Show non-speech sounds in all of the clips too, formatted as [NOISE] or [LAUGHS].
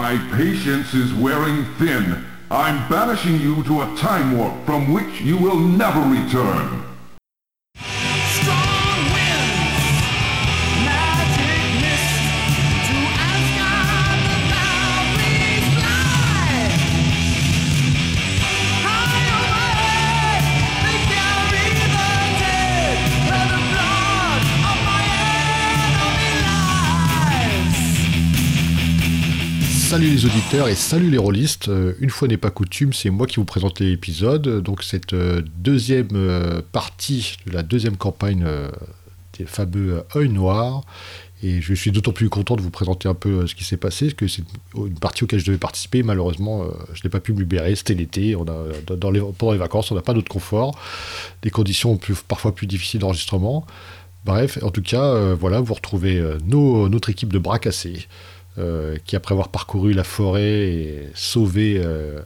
My patience is wearing thin. I'm banishing you to a time warp from which you will never return. Salut les auditeurs et salut les rôlistes. Euh, une fois n'est pas coutume, c'est moi qui vous présente l'épisode. Donc cette euh, deuxième euh, partie de la deuxième campagne des fameux Œil Noir. Et je suis d'autant plus content de vous présenter un peu ce qui s'est passé, que c'est une partie auquel je devais participer. Malheureusement, je n'ai pas pu me libérer. C'était l'été. Pendant les vacances, on n'a pas d'autre confort. Des conditions parfois plus difficiles d'enregistrement. Bref, en tout cas, voilà, vous retrouvez notre équipe de bras cassés. Euh, qui après avoir parcouru la forêt et sauvé euh,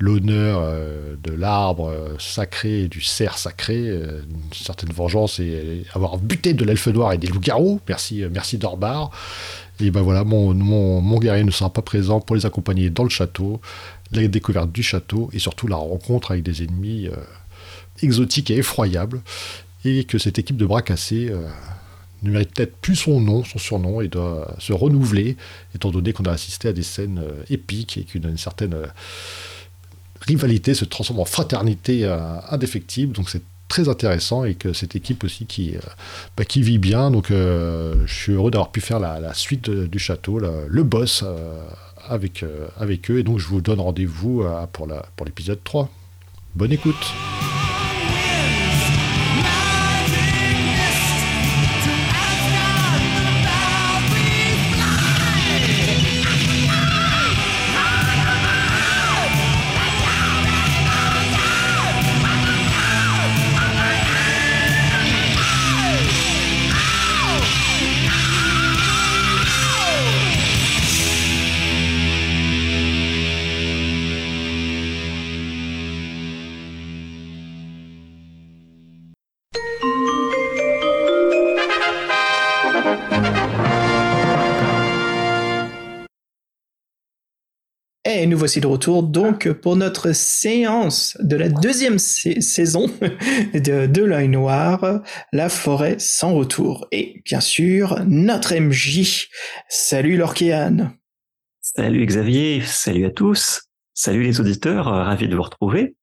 l'honneur euh, de l'arbre sacré du cerf sacré, une certaine vengeance et avoir buté de l'elfe noir et des loups-garous. Merci, merci Dorbar. Et ben voilà, mon, mon, mon, guerrier ne sera pas présent pour les accompagner dans le château, la découverte du château et surtout la rencontre avec des ennemis exotiques et effroyables. Et que cette équipe de bras cassés ne mérite peut-être plus son nom, son surnom, et doit se renouveler, étant donné qu'on a assisté à des scènes euh, épiques et qu'une certaine euh, rivalité se transforme en fraternité euh, indéfectible. Donc c'est très intéressant et que cette équipe aussi qui, bah, qui vit bien. Donc je suis heureux d'avoir pu faire la, suite du château, le boss avec, avec eux. Et donc je vous donne rendez-vous pour l'épisode pour 3. Bonne écoute Et nous voici de retour donc pour notre séance de la deuxième saison [LAUGHS] de, de l'œil noir, la forêt sans retour. Et bien sûr, notre MJ. Salut Lorkéane. Salut Xavier, salut à tous. Salut les auditeurs, euh, ravi de vous retrouver.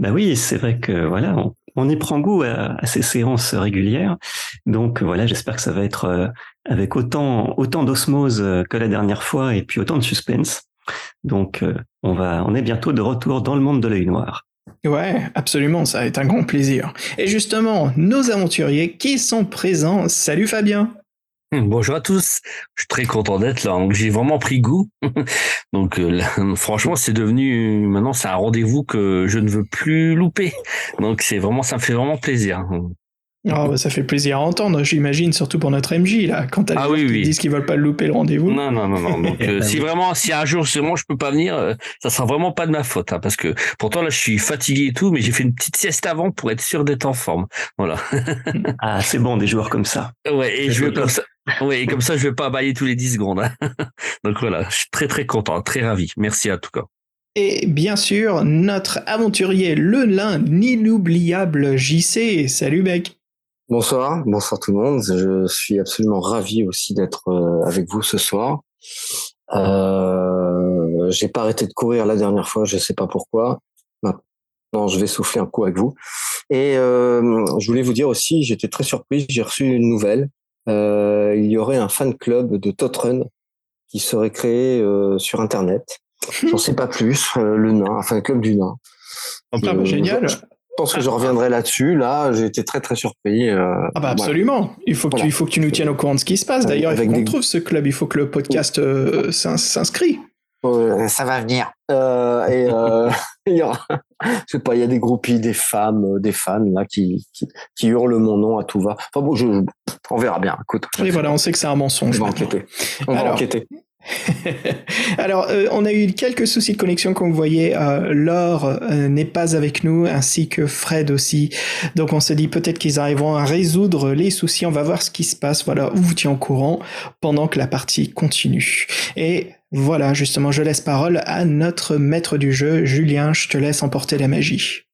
Bah oui, c'est vrai que voilà, on, y prend goût à, ces séances régulières. Donc voilà, j'espère que ça va être euh, avec autant autant d'osmose euh, que la dernière fois et puis autant de suspense. Donc, euh, on va, on est bientôt de retour dans le monde de l'œil noir. Ouais, absolument, ça va être un grand plaisir. Et justement, nos aventuriers qui sont présents. Salut Fabien. Bonjour à tous, je suis très content d'être là. J'ai vraiment pris goût. [LAUGHS] Donc euh, franchement, c'est devenu maintenant c'est un rendez-vous que je ne veux plus louper. Donc c'est vraiment ça me fait vraiment plaisir. Oh, bah, ça fait plaisir à entendre, j'imagine, surtout pour notre MJ, là, quand t'as ah, oui, disent qu'ils veulent pas louper le rendez-vous. Non, non, non, non. Donc, [LAUGHS] euh, si vraiment, si un jour, moi, je peux pas venir, euh, ça sera vraiment pas de ma faute, hein, parce que pourtant, là, je suis fatigué et tout, mais j'ai fait une petite sieste avant pour être sûr d'être en forme. Voilà. [LAUGHS] [LAUGHS] ah, c'est bon, des joueurs comme ça. Ouais, et je veux comme ça. Ouais, et comme ça, je vais pas bailler tous les 10 secondes. Hein. Donc voilà, je suis très, très content, très ravi. Merci à tout cas. Et bien sûr, notre aventurier, le lin inoubliable JC. Salut, mec. Bonsoir, bonsoir tout le monde. Je suis absolument ravi aussi d'être euh, avec vous ce soir. Euh, j'ai pas arrêté de courir la dernière fois, je sais pas pourquoi. Maintenant, je vais souffler un coup avec vous. Et euh, je voulais vous dire aussi, j'étais très surpris, j'ai reçu une nouvelle. Euh, il y aurait un fan club de Totrun qui serait créé euh, sur Internet. J'en sais pas plus. le nain, un fan club du nain. Bah, génial. Je pense que je reviendrai là-dessus. Là, j'ai été très très surpris. Euh, ah bah absolument. Il faut que tu, il faut que tu nous tiennes au courant de ce qui se passe. D'ailleurs, il faut qu'on trouve ce club. Il faut que le podcast euh, s'inscrit. ça va venir. Euh, et euh, [LAUGHS] [LAUGHS] il y aura, je sais pas, il y a des groupies, des femmes, des fans là qui, qui, hurlent mon nom à tout va. Enfin bon, je, on verra bien. Écoute. Et voilà, on sait que c'est un mensonge. On va enquêter. On va enquêter. [LAUGHS] Alors, euh, on a eu quelques soucis de connexion, comme vous voyez. Euh, Laure euh, n'est pas avec nous, ainsi que Fred aussi. Donc, on se dit peut-être qu'ils arriveront à résoudre les soucis. On va voir ce qui se passe. Voilà, on vous tient au courant pendant que la partie continue. Et Voilà, justement, je laisse parole à notre maître du jeu, Julien, je te laisse emporter la magie.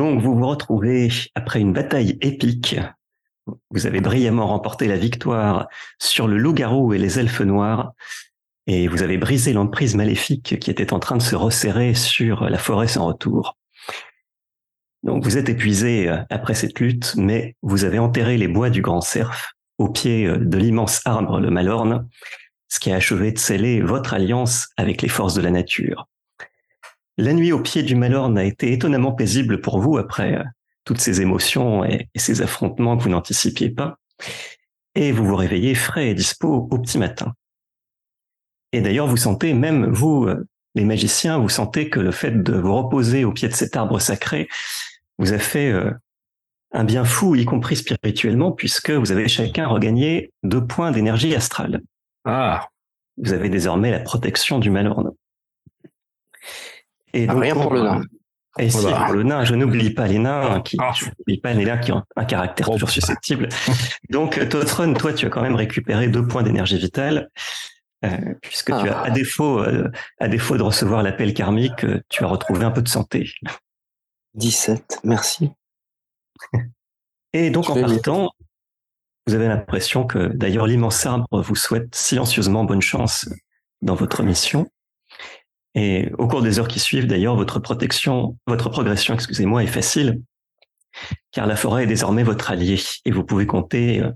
Donc, vous vous retrouvez après une bataille épique. Vous avez brillamment remporté la victoire sur le loup-garou et les elfes noirs. Et vous avez brisé l'emprise maléfique qui était en train de se resserrer sur la forêt sans retour. Donc, vous êtes épuisé euh, après cette lutte, mais vous avez enterré les bois du grand cerf au pied euh, de l'immense arbre, le Malorne, ce qui a achevé de sceller votre alliance avec les forces de la nature. La nuit au pied du Malorne a été étonnamment paisible pour vous après euh, toutes ces émotions et, ces affrontements que vous n'anticipiez pas. Et vous vous réveillez frais et dispo au petit matin. Et d'ailleurs, vous sentez, même vous, euh, les magiciens, vous sentez que le fait de vous reposer au pied de cet arbre sacré vous a fait euh, un bien fou, y compris spirituellement, puisque vous avez chacun regagné deux points d'énergie astrale. Ah. Vous avez désormais la protection du Malorne. Et ah, rien pour le nain. Et si, pour le nain, je n'oublie pas les nains qui, ah. je n'oublie pas les nains qui ont un caractère toujours susceptible. Donc, Totron, toi, tu as quand même récupéré deux points d'énergie vitale, euh, puisque tu as, à ah. défaut, euh, à défaut de recevoir l'appel karmique, euh, tu as retrouvé un peu de santé. 17, merci. [LAUGHS] Et donc, en partant, vous avez l'impression que, d'ailleurs, l'immense arbre vous souhaite silencieusement bonne chance dans votre mission. Et au cours des heures qui suivent, d'ailleurs, votre protection, votre progression, excusez-moi, est facile, car la forêt est désormais votre allié et vous pouvez compter euh,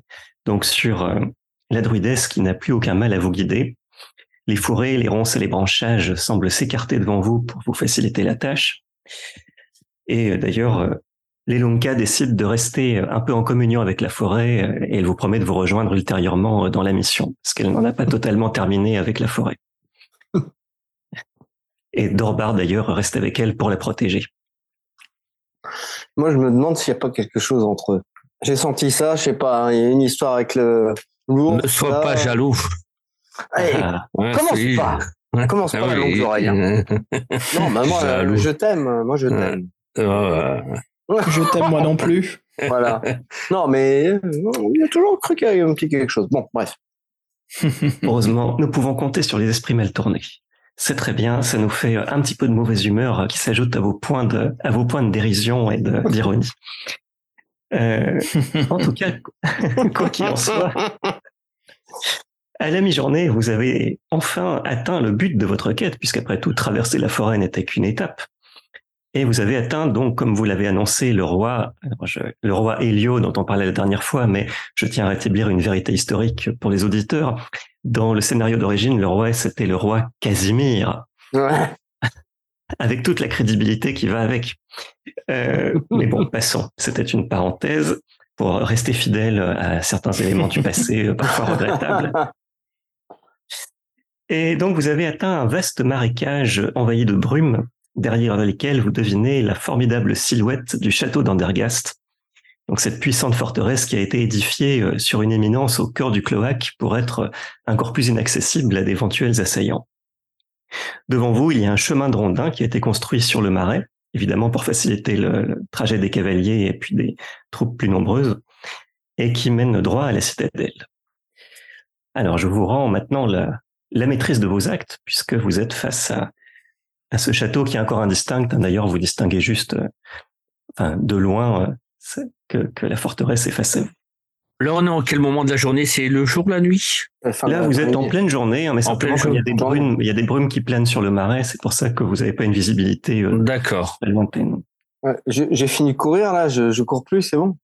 donc sur euh, la druidesse qui n'a plus aucun mal à vous guider. Les fourrés, les ronces et les branchages semblent s'écarter devant vous pour vous faciliter la tâche. Et euh, d'ailleurs, les Lonka décident de rester un peu en communion avec la forêt et elle vous promet de vous rejoindre ultérieurement dans la mission, parce qu'elle n'en a pas totalement terminé avec la forêt. Et Dorbar, d'ailleurs, reste avec elle pour la protéger. Moi, je me demande s'il n'y a pas quelque chose entre eux. J'ai senti ça, je sais pas, hein, il y a une histoire avec le lourd. Ne sois pas jaloux. Ah, commence pas. Commence pas ah, longue oreille. Hein. [LAUGHS] non, mais moi, je t'aime. Moi, je t'aime. je t'aime, moi non plus. voilà. Non, mais il a toujours cru qu'il y avait un petit quelque chose. Bon, bref. Heureusement, nous pouvons compter sur les esprits mal tournés. C'est très bien, ça nous fait un petit peu de mauvaise humeur qui s'ajoute à vos points de, à vos points de dérision et d'ironie. Euh, en tout cas, [LAUGHS] quoi qu'il en soit, à la mi-journée, vous avez enfin atteint le but de votre quête, puisqu'après tout, traverser la forêt n'était qu'une étape. Et vous avez atteint, donc, comme vous l'avez annoncé, le roi, le roi Hélio, dont on parlait la dernière fois, mais je tiens à rétablir une vérité historique pour les auditeurs. Dans le scénario d'origine, le roi, c'était le roi Casimir. [LAUGHS] Avec toute la crédibilité qui va avec. Euh, mais bon, [LAUGHS] passons. C'était une parenthèse pour rester fidèle à certains éléments du passé, euh, parfois regrettables. Et donc, vous avez atteint un vaste marécage envahi de brume derrière lesquels vous devinez la formidable silhouette du château d'Andergast. Donc cette puissante forteresse qui a été édifiée euh, sur une éminence au cœur du cloaque pour être encore plus inaccessible à d'éventuels assaillants. Devant vous, il y a un chemin de rondin qui a été construit sur le marais, évidemment pour faciliter le, trajet des cavaliers et puis des troupes plus nombreuses, et qui mène droit à la citadelle. Alors je vous rends maintenant la, la maîtrise de vos actes, puisque vous êtes face à à ce château qui est encore indistinct. D'ailleurs, vous distinguez juste euh, de loin euh, que, la forteresse est face à vous. Là, on est en quel moment de la journée? C'est le jour, la nuit? Là, vous êtes en pleine journée, hein, mais simplement il y, a des brumes, il y a des brumes qui planent sur le marais. C'est pour ça que vous n'avez pas une visibilité euh, D'accord. J'ai fini de courir là, je, je cours plus, c'est bon?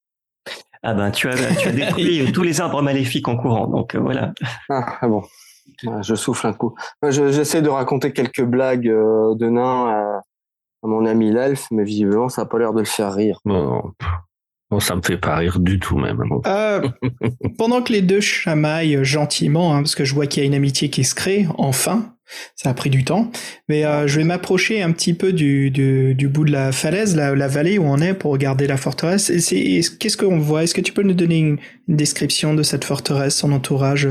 Ah ben, tu as, tu as détruit [LAUGHS] tous les arbres maléfiques en courant, donc voilà. Ah, ah bon. Je souffle un coup. J'essaie de raconter quelques blagues euh, de nain à, mon ami l'elfe, mais visiblement, ça n'a pas l'air de le faire rire. Bon, ça me fait pas rire du tout même. Euh, pendant que les deux chamaillent gentiment, hein, parce que je vois qu'il y a une amitié qui se crée, enfin, ça a pris du temps, mais euh, je vais m'approcher un petit peu du, du, du, bout de la falaise, la, la, vallée où on est, pour regarder la forteresse. Qu'est-ce qu'on voit? Est-ce que tu peux nous donner une, une, description de cette forteresse, son entourage,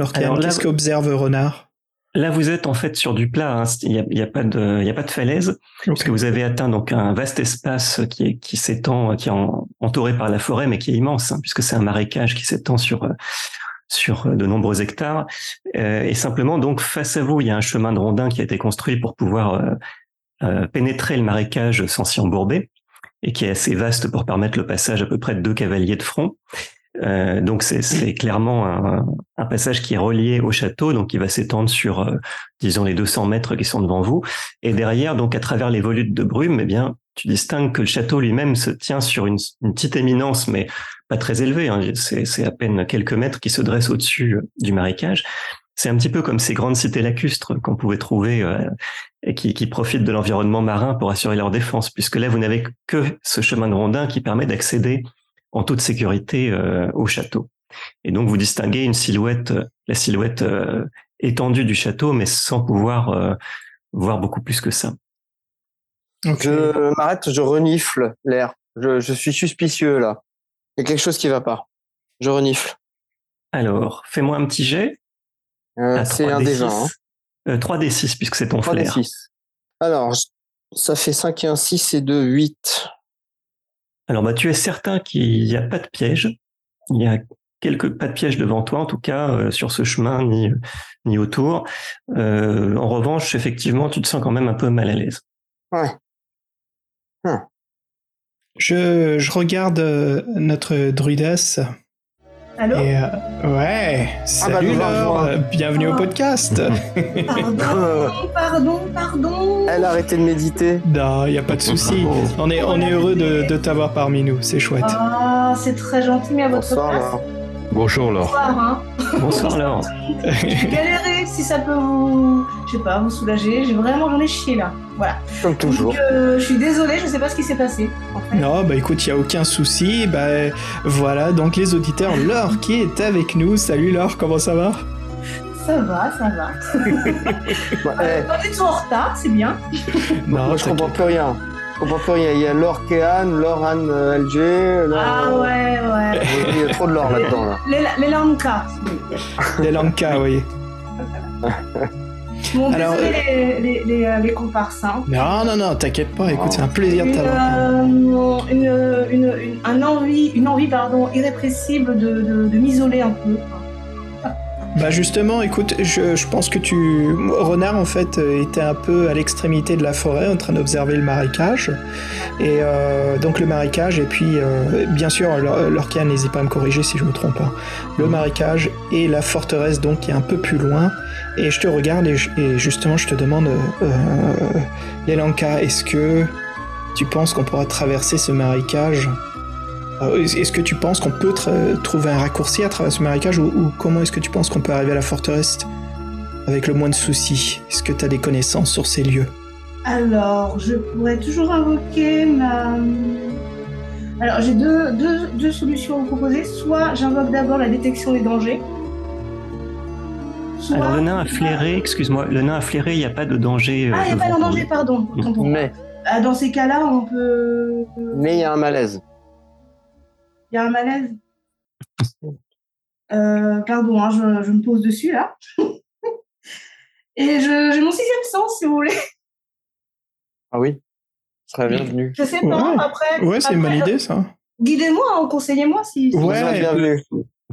euh, Qu'est-ce qu'observe Renard? Là, vous êtes en fait sur du plat. Hein. Il n'y a, y a, pas de, il a pas de falaise, okay. parce que vous avez atteint donc un vaste espace qui est qui s'étend, qui est en, entouré par la forêt, mais qui est immense, hein, puisque c'est un marécage qui s'étend sur sur de nombreux hectares. Euh, et simplement, donc face à vous, il y a un chemin de rondin qui a été construit pour pouvoir euh, euh, pénétrer le marécage sans s'y embourber, et qui est assez vaste pour permettre le passage à peu près de deux cavaliers de front. Euh, donc c'est clairement un, un, passage qui est relié au château, donc qui va s'étendre sur, euh, disons, les 200 mètres qui sont devant vous. Et derrière, donc à travers les volutes de brume, eh bien, tu distingues que le château lui-même se tient sur une, une, petite éminence, mais pas très élevée. Hein. C'est à peine quelques mètres qui se dressent au-dessus euh, du marécage. C'est un petit peu comme ces grandes cités lacustres qu'on pouvait trouver euh, et qui, qui profitent de l'environnement marin pour assurer leur défense, puisque là, vous n'avez que ce chemin de rondin qui permet d'accéder en toute sécurité euh, au château. Et donc vous distinguez une silhouette, la silhouette euh, étendue du château, mais sans pouvoir euh, voir beaucoup plus que ça. Okay. Je m'arrête, je renifle l'air. Je, je, suis suspicieux là. Il y a quelque chose qui va pas. Je renifle. Alors, fais-moi un petit jet. Euh, c'est un des 20. Hein. Euh, 3d6 puisque c'est ton 3 flair. 6 Alors, ça fait 5 et 1, 6 et 2, 8. Alors, bah, tu es certain qu'il n'y a pas de piège? Il y a quelques pas de piège devant toi, en tout cas, euh, sur ce chemin, ni, ni autour. Euh, en revanche, effectivement, tu te sens quand même un peu mal à l'aise. Ouais. Hum. Je, je, regarde euh, notre druidesse. Allô Et, euh, Ouais, salut ah bah, Laure, bienvenue oh. au podcast. Pardon, pardon, pardon. Elle a arrêté de méditer. Non, il n'y a pas de souci. On est, on est heureux de, de t'avoir parmi nous, c'est chouette. Ah, c'est très gentil, mais à votre Bonsoir, place. Laure. Bonjour Laure. Bonsoir, hein. Bonsoir Laure. [LAUGHS] J'ai galéré, si ça peut vous, je sais pas, vous soulager. J'ai vraiment, j'en ai chié là. Voilà. Comme toujours. Donc, euh, je suis désolée, je sais pas ce qui s'est passé. En fait. Non, bah écoute, il n'y a aucun souci. Bah voilà, donc les auditeurs, Laure qui est avec nous. Salut Laure, comment ça va? Ça va, ça va. Ouais, eh, Quand ils sont en retard, c'est bien. Non, moi, je comprends plus rien. Je comprends plus rien. Il y a Laure Kéhan, Laure Anne euh, LG. Ah ouais, ouais. Il y a trop de Laure là-dedans. Là. Les, les Lanka. Les Lanka, oui. Bon, Alors, désolé les, les, les, euh, les comparses. Hein. Non, non, non, t'inquiète pas. Écoute, c'est un plaisir de Une, t'avoir. euh, une, une, une, un envie, une envie pardon, irrépressible de, de, de m'isoler un peu. Bah justement, écoute, je, je pense que tu... Renard, en fait, euh, était un peu à l'extrémité de la forêt, en train d'observer le marécage. Et euh, donc le marécage, et puis, euh, bien sûr, Lor- Lorcan, n'hésite pas à me corriger si je me trompe. hein. Le marécage et la forteresse, donc, qui est un peu plus loin. Et je te regarde, et, je- et justement, je te demande, euh, euh, Lelanka, est-ce que tu penses qu'on pourra traverser ce marécage? euh, Est-ce est-ce que tu penses qu'on peut trouver un raccourci à travers ce marécage ou, ou comment est-ce que tu penses qu'on peut arriver à la forteresse avec le moins de soucis? Est-ce que tu as des connaissances sur ces lieux? Alors, je pourrais toujours invoquer ma. Alors, j'ai deux, deux, deux solutions à vous proposer. Soit j'invoque d'abord la détection des dangers. Soit... Alors le nain a flairé, excuse-moi, le nain a flairé, il n'y a pas de danger. euh, Ah, il n'y a pas de danger, vous. pardon. Mais, Ah, Dans ces cas-là, on peut. mais il y a un malaise. Il y a un malaise. Euh, pardon, hein, je, je me pose dessus là. [LAUGHS] Et je- j'ai mon sixième sens, si vous voulez. Ah oui Ce serait bienvenu. Je sais pas, Ouais. après. Ouais, c'est une bonne idée ça. Guidez-moi, hein, conseillez-moi si. si- Ouais. Bienvenue.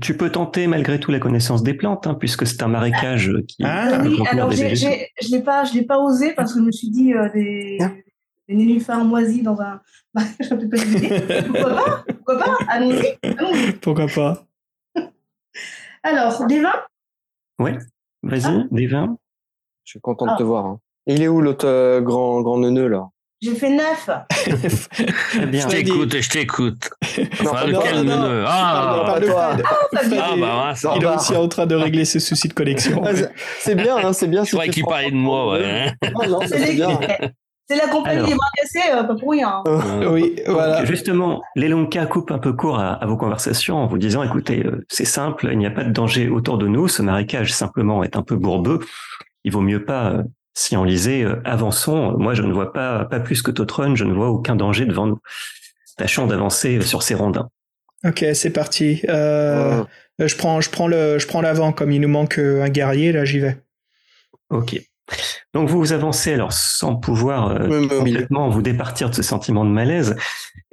Tu peux tenter malgré tout la connaissance des plantes, hein, puisque c'est un marécage qui Ah, Euh, oui, alors je l'ai pas, je l'ai pas osé parce que je me suis dit euh, des, Bien. Des nénuphars moisis dans un. [LAUGHS] Bah, peut-être pas l'idée. Pourquoi pas? Pourquoi pas? Allons-y. allons-y. Pourquoi pas? [LAUGHS] Alors, des vins Ouais, vas-y, Ah. des vins. Je suis content Ah. de te voir. hein. Il est où l'autre euh, grand, grand neuneu là? J'ai fait neuf. [LAUGHS] Très bien. Je t'écoute, je t'écoute. Non, Enfin, non, lequel non, non. neuneu? Ah, Ah, ah bah. Il est aussi en train de régler ses soucis de connexion. Ah, c'est- C'est bien, hein, c'est bien. Je croyais qu'il parlait de moi, ouais. Non, non, C'est c'est bien. C'est la compagnie Alors. des bras cassés, euh, pas pour rien. Euh, [LAUGHS] Oui, voilà. Donc, Justement, l'Elonka coupe un peu court à, à vos conversations en vous disant, écoutez, euh, c'est simple, il n'y a pas de danger autour de nous, ce marécage simplement est un peu bourbeux, il vaut mieux pas euh, s'y enliser, euh, avançons, moi je ne vois pas, pas plus que Totron, je ne vois aucun danger devant nous. Tâchons d'avancer sur ces rondins. Ok, c'est parti. Je prends, je prends le, je prends l'avant comme il nous manque un guerrier. Là, j'y vais. Ok. Donc vous vous avancez alors sans pouvoir euh, complètement vous départir de ce sentiment de malaise.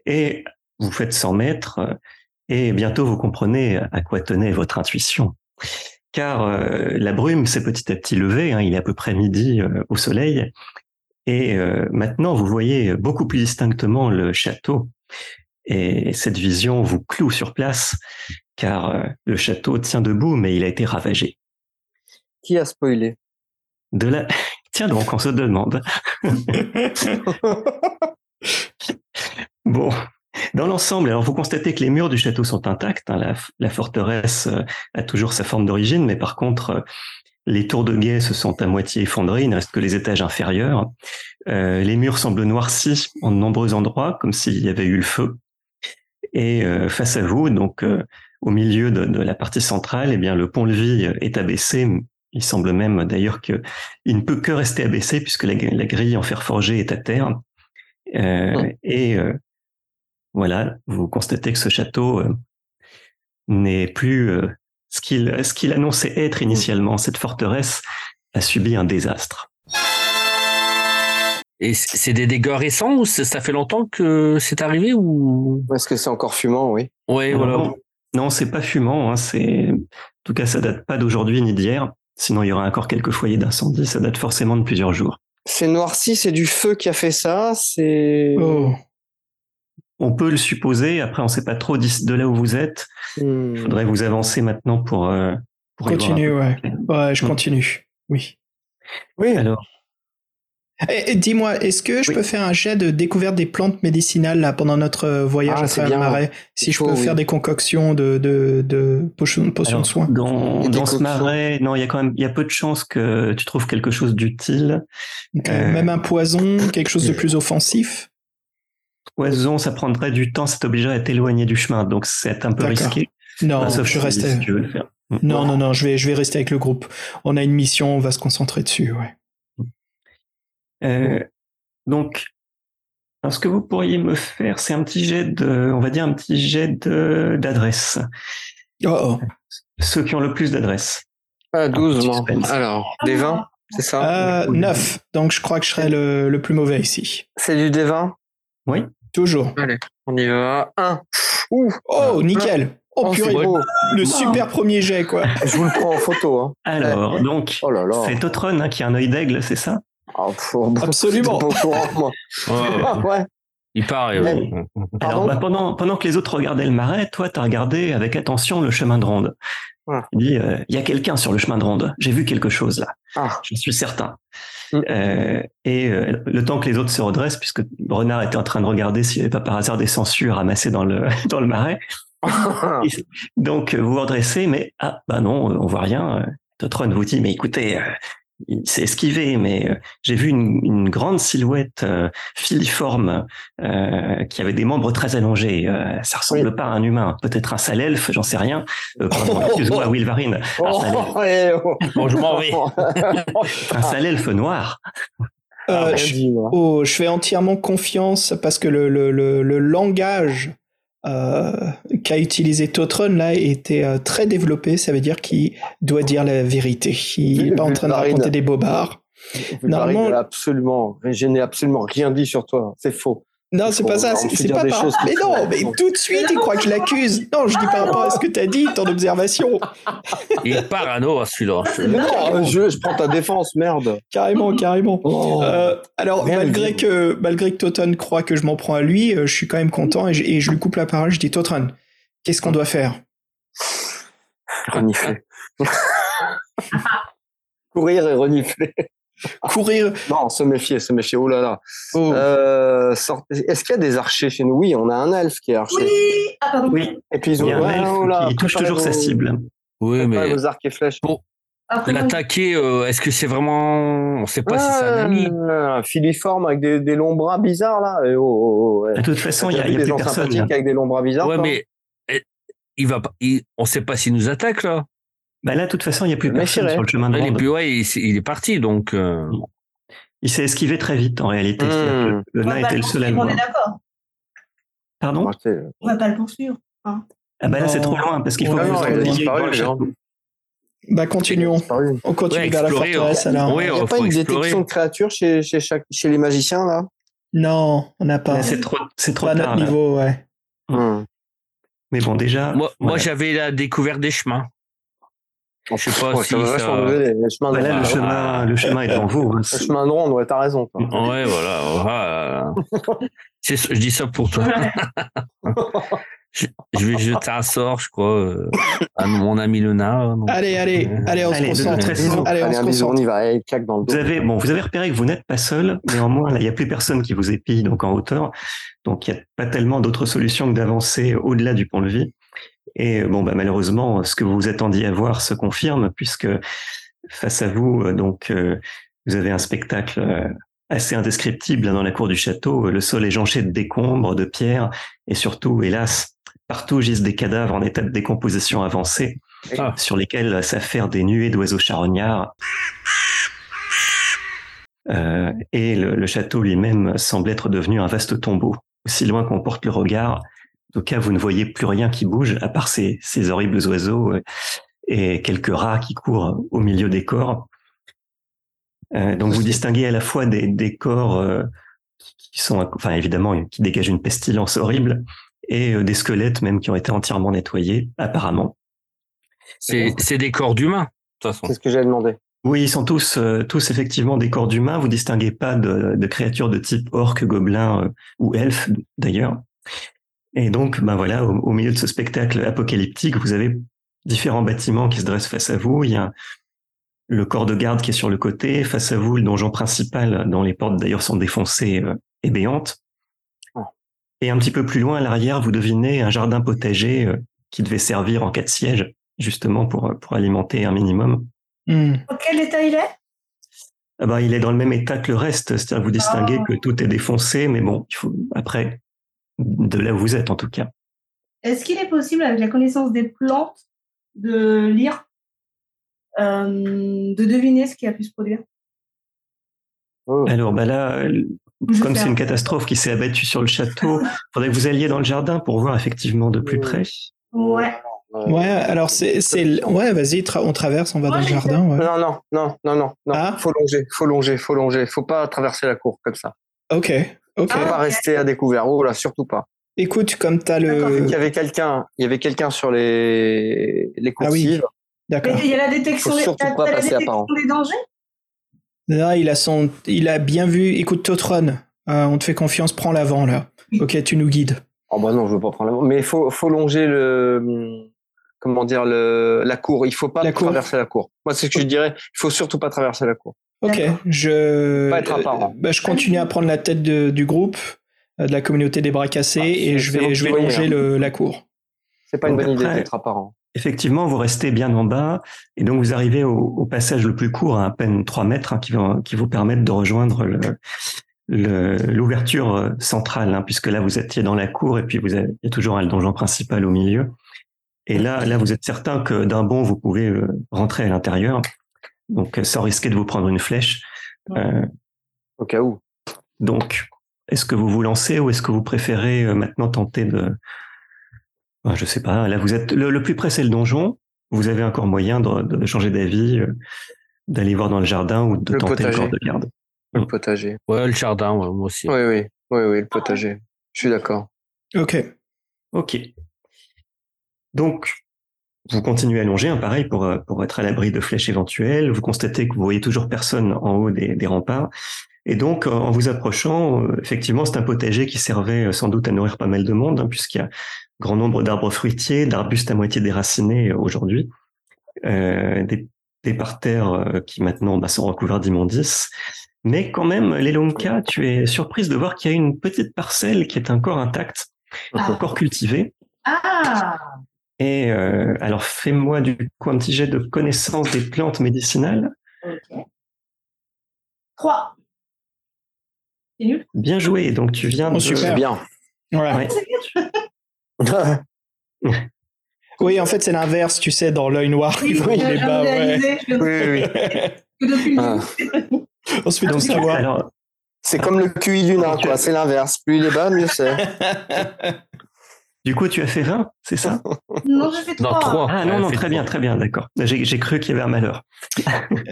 Et vous faites 100 mètres euh, et bientôt vous comprenez à quoi tenait votre intuition. Car euh, la brume s'est petit à petit levée, hein, il est à peu près midi euh, au soleil. Et maintenant vous voyez beaucoup plus distinctement le château. Et cette vision vous cloue sur place car le château tient debout mais il a été ravagé. Qui a spoilé? De la... Tiens donc, on se demande. Bon, dans l'ensemble, alors vous constatez que les murs du château sont intacts. hein, la, forteresse euh, a toujours sa forme d'origine, mais par contre, euh, les tours de guet se sont à moitié effondrées. Il ne reste que les étages inférieurs. Euh, les murs semblent noircis en de nombreux endroits, comme s'il y avait eu le feu. Et face à vous, donc au milieu de, de la partie centrale, eh bien le pont-levis est abaissé. Il semble même d'ailleurs que il ne peut que rester abaissé puisque la, la grille en fer forgé est à terre. Euh. Et euh, voilà, vous constatez que ce château euh, n'est plus euh, ce qu'il ce qu'il annonçait être initialement. Cette forteresse a subi un désastre. Et c'est des dégâts récents ou ça fait longtemps que c'est arrivé ou? Est-ce que c'est encore fumant, oui Ouais, voilà. Non, non, c'est pas fumant. Hein, c'est en tout cas ça date pas d'aujourd'hui ni d'hier. Sinon, il y aura encore quelques foyers d'incendie. Ça date forcément de plusieurs jours. C'est noirci, c'est du feu qui a fait ça. C'est. Oh. On peut le supposer. Après, on sait pas trop de là où vous êtes. Hmm. Il faudrait vous avancer maintenant pour, euh, pour Continue, ouais. Ouais, je Mm. continue. Oui. Oui. Alors, Et, et dis-moi, est-ce que je Oui. peux faire un jet de découverte des plantes médicinales là pendant notre euh, voyage Ah, à travers le marais? Si je peux oui. faire des concoctions de, de, de potions, potions alors, de soins. dans, dans ce marais, non, il y a quand même, il y a peu de chances que tu trouves quelque chose d'utile. Euh, Même un poison, quelque chose de plus offensif? Poison, ça prendrait du temps, ça t'obligerait à t'éloigner du chemin, donc c'est un peu risqué. Non, Enfin, sauf je si- reste. si tu veux le faire. Non, non, non, je vais, je vais rester avec le groupe. On a une mission, on va se concentrer dessus, ouais. Euh, donc, alors ce que vous pourriez me faire, c'est un petit jet de, on va dire un petit jet de d'adresse. Oh, oh. Ceux qui ont le plus d'adresses. Ah, 12, petit moi. suspense. Alors, des 20, c'est ça? Euh, 9, donc je crois que je serai le, le plus mauvais ici. C'est du D20 Oui. Toujours. Allez, on y va. 1. Ouh Oh, nickel Oh, Oh, purée, beau. le super premier jet, quoi. Je vous le prends en photo. Hein. Alors, donc, Oh là là. c'est Totron hein, qui a un œil d'aigle, c'est ça? Bon, Absolument. courant. [LAUGHS] Ouais. Il paraît. Ouais. Alors, bah, pendant, pendant que les autres regardaient le marais, toi, tu as regardé avec attention le chemin de ronde. Ah. Il dit, euh, il y a quelqu'un sur le chemin de ronde. J'ai vu quelque chose là. Ah, J'en suis certain. Mm. Euh, et euh, le temps que les autres se redressent, puisque Renard était en train de regarder s'il n'y avait pas par hasard des censures ramassées dans le, [LAUGHS] dans le marais. [LAUGHS] Donc, vous vous redressez, mais ah, bah non, on voit rien. Totron vous dit, mais écoutez, euh, il s'est esquivé, mais euh, j'ai vu une, une grande silhouette euh, filiforme euh, qui avait des membres très allongés. Euh, ça ressemble pas à un humain, peut-être un sale elfe, j'en sais rien. Euh, [LAUGHS] pardon, excuse-moi, Wilvarine, Oh, oh. Bon, je m'en vais. [LAUGHS] un sale elfe noir. Euh, Rien je, oh, je fais entièrement confiance parce que le, le, le, le langage qu'a utilisé Totron là était euh, très développé. Ça veut dire qu'il doit dire la vérité. Il n'est pas en train de raconter des bobards. Normalement- elle a absolument, je n'ai absolument rien dit sur toi. C'est faux. Non, c'est pas ça. C'est pas par... Mais non, mais tout de suite, il croit que je l'accuse. Non, je dis par rapport à ce que tu as dit, ton observation. Il est parano, hein, celui-là. Non, je, je prends ta défense, merde. Carrément, carrément. Oh. Euh, alors, à malgré que, malgré que Toton croit que je m'en prends à lui, euh, je suis quand même content et je, et je lui coupe la parole. Je dis Totron, qu'est-ce qu'on doit faire? Renifler. [LAUGHS] Courir et renifler. [LAUGHS] Courir Non, se méfier, se méfier. Oh là là. Oh. Euh, sort- Est-ce qu'il y a des archers chez nous? Oui, on a un elfe qui est archer. Oui Ah, pardon. Oui, Et puis ils ont il y a un ouais, elfe oh là, qui touche toujours sa cible. Oui, mais vos arcs et flèches. Après, moi, L'attaquer, euh, est-ce que c'est vraiment. On sait pas si c'est un ami. Un filiforme avec des, des longs bras bizarres, là. Et oh, oh, oh, ouais. De toute façon, il y a, y des plus gens personne. sympathiques avec des longs bras bizarres. Ouais, mais eh, il va pas. il- on sait pas s'il nous attaque là. Bah là, de toute façon, il n'y a plus personne sur le chemin de Et ronde. puis ouais, il, est parti donc. euh, Il s'est esquivé très vite en réalité. Hmm. Le nain était le seul à le on est d'accord. Pardon? C'est- On va pas le poursuivre. Ah bah là, c'est Non. trop loin parce qu'il faut Ouais, que non, vous il dans le château. Bah continuons. On continue Ouais, vers la forteresse euh, alors. oui, Il n'y a euh, pas une explorer. détection de créatures chez, chez, chaque, chez les magiciens, là? Non, on n'a pas. Mais C'est trop, c'est trop Pas à notre niveau, ouais. Hmm. Mais bon, déjà. Moi, j'avais la découverte des chemins. Je sais pas Ouais, si ça. Le chemin de Bah là, le ronde. chemin, le chemin est devant vous. hein. Le chemin de ronde, ouais, t'as raison. toi. Ouais, voilà. voilà. C'est- je dis ça pour toi. [LAUGHS] je, je vais jeter un sort, je crois, euh, à mon ami le nain. donc. Allez, allez, allez, on Allez, se de concentre. façon, Allez, on Allez, se un bisou, on concentre. y va. Allez, claque dans le dos. Vous avez, bon, vous avez repéré que vous n'êtes pas seul. Néanmoins, là, il n'y a plus personne qui vous épille donc en hauteur. Donc, il n'y a pas tellement d'autres solutions que d'avancer au-delà du pont-levis. Et bon, bah, malheureusement, ce que vous vous attendiez à voir se confirme puisque face à vous, euh, donc, euh, vous avez un spectacle euh, assez indescriptible hein, dans la cour du château. Le sol est jonché de décombres, de pierres et surtout, hélas, partout gisent des cadavres en état de décomposition avancée Ah. sur lesquels s'affairent des nuées d'oiseaux charognards. Euh, et le, le château lui-même semble être devenu un vaste tombeau. Aussi loin qu'on porte le regard, tout cas, vous ne voyez plus rien qui bouge, à part ces, ces horribles oiseaux euh, et quelques rats qui courent au milieu des corps. Euh, donc vous distinguez à la fois des, des corps euh, qui sont, enfin évidemment, qui dégagent une pestilence horrible, et euh, des squelettes même qui ont été entièrement nettoyés, apparemment. C'est c'est des corps d'humains, de toute façon. C'est ce que j'ai demandé. Oui, ils sont tous, euh, tous effectivement des corps d'humains. Vous distinguez pas de, de créatures de type orc, gobelin euh, ou elfe d'ailleurs. Et donc, ben voilà, au, au milieu de ce spectacle apocalyptique, vous avez différents bâtiments qui se dressent face à vous. Il y a le corps de garde qui est sur le côté. Face à vous, le donjon principal, dont les portes d'ailleurs sont défoncées euh, et béantes. Et un petit peu plus loin, à l'arrière, vous devinez un jardin potager euh, qui devait servir en cas de siège, justement pour, pour alimenter un minimum. Hmm. Dans quel état il est? Ah bah, il est dans le même état que le reste, c'est-à-dire vous distinguez Ah. que tout est défoncé, mais bon, il faut après de là où vous êtes en tout cas. Est-ce qu'il est possible, avec la connaissance des plantes, de lire, euh, de deviner ce qui a pu se produire? Oh. Alors bah là, Je comme c'est un- une catastrophe qui s'est abattue sur le château, [LAUGHS] faudrait que vous alliez dans le jardin pour voir effectivement de plus près. Ouais. Ouais, alors c'est, c'est, ouais, vas-y, tra- on traverse, on va dans le jardin. Ouais. Non, non, non, non, non, non. Ah. Faut longer, faut longer, faut longer. Faut pas traverser la cour comme ça. Ok, ok. Faut Ah. pas rester à découvert. Oh là, surtout pas. Écoute, comme t'as D'accord, le, Il y avait quelqu'un, il y avait quelqu'un sur les les Ah oui. coursives. d'accord. Mais il y a la détection, pas la détection des dangers? Là, il a son, il a bien vu. Écoute, Totron, euh, on te fait confiance, prends l'avant là. Ok, tu nous guides. Oh bah non, je veux pas prendre. la- Mais il faut faut longer le comment dire le la cour. Il faut pas La cour. traverser la cour. Moi, c'est ce que je dirais. Il faut surtout pas traverser la cour. Ok, je, Pas être apparent. bah, je continue à prendre la tête de- du groupe, euh, de la communauté des bras cassés, Ah, et c'est- je vais, vous je vais qui voyez, longer hein. le, la cour. C'est pas une Donc bonne idée d'être apparent. Effectivement, vous restez bien en bas et donc vous arrivez au, au passage le plus court, à, à peine 3 mètres, hein, qui, vous permettre de rejoindre le, l'ouverture euh, centrale, hein, puisque là vous étiez dans la cour et puis vous avez, il y a toujours un donjon principal au milieu. Et là, là, vous êtes certain que d'un bond vous pouvez euh, rentrer à l'intérieur, donc euh, sans risquer de vous prendre une flèche. Euh, Au cas où. donc, est-ce que vous vous lancez ou est-ce que vous préférez euh, maintenant tenter de... Ben, je sais pas, là vous êtes... Le, le plus près c'est le donjon, vous avez encore moyen de, de changer d'avis, euh, d'aller voir dans le jardin ou de Le tenter le potager. corps de garde. Le potager. Ouais, le jardin, ouais, moi aussi. Oui, oui, oui, oui, le potager. Je suis d'accord. Ok. Ok. Donc, vous continuez à longer, hein, pareil, pour, euh, pour être à l'abri de flèches éventuelles. Vous constatez que vous voyez toujours personne en haut des, des remparts. Et donc, en vous approchant, euh, effectivement, c'est un potager qui servait euh, sans doute à nourrir pas mal de monde, hein, puisqu'il y a grand nombre d'arbres fruitiers, d'arbustes à moitié déracinés aujourd'hui, euh, des, des parterres qui maintenant bah, sont recouverts d'immondices. Mais quand même, Lelonka, tu es surprise de voir qu'il y a une petite parcelle qui est encore intacte, Ah. encore cultivée. Ah Et euh, alors, fais-moi du coup un petit jet de connaissance des plantes médicinales. Ok. 3. C'est nul? Bien joué. Donc, tu viens Oh, de. super. Bien. Ouais. [LAUGHS] Oui, en fait, c'est l'inverse, tu sais, dans l'œil noir, Oui, je les bas, ouais. oui, oui. Ah. [LAUGHS] on Donc, se voit. alors, C'est comme le QI du nain, quoi. [LAUGHS] C'est l'inverse. Plus il est bas, mieux c'est. Du coup, tu as fait 20, c'est ça? Non, j'ai fait Non, 3. 3. Ah non, non, très bien, très bien, d'accord. J'ai cru qu'il y avait un malheur.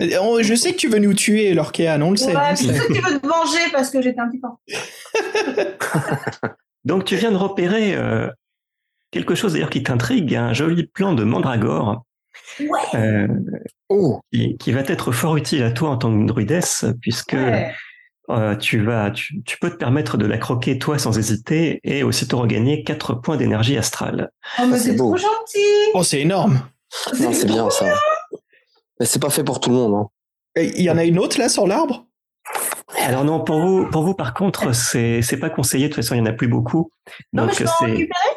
Euh, Je sais que tu veux nous tuer, Lorkéane, on le sait. Ouais, puis sait. ceux qui veulent te venger parce que j'étais un petit peu. [LAUGHS] Donc, tu viens de repérer euh, quelque chose d'ailleurs qui t'intrigue, un joli plan de mandragore Ouais. euh, Oh, qui, qui va être fort utile à toi en tant que druidesse, puisque ouais. Euh, tu, vas, tu, tu peux te permettre de la croquer toi sans hésiter et aussitôt regagner 4 points d'énergie astrale. Oh, mais c'est trop gentil. Oh, c'est énorme. non, c'est bien ça. Mais c'est pas fait pour tout le monde. Hein. Il y en a une autre là sur l'arbre? Alors non, pour vous, pour vous par contre, c'est c'est pas conseillé. De toute façon, il y en a plus beaucoup. Non, mais Donc je peux en c'est. récupérer?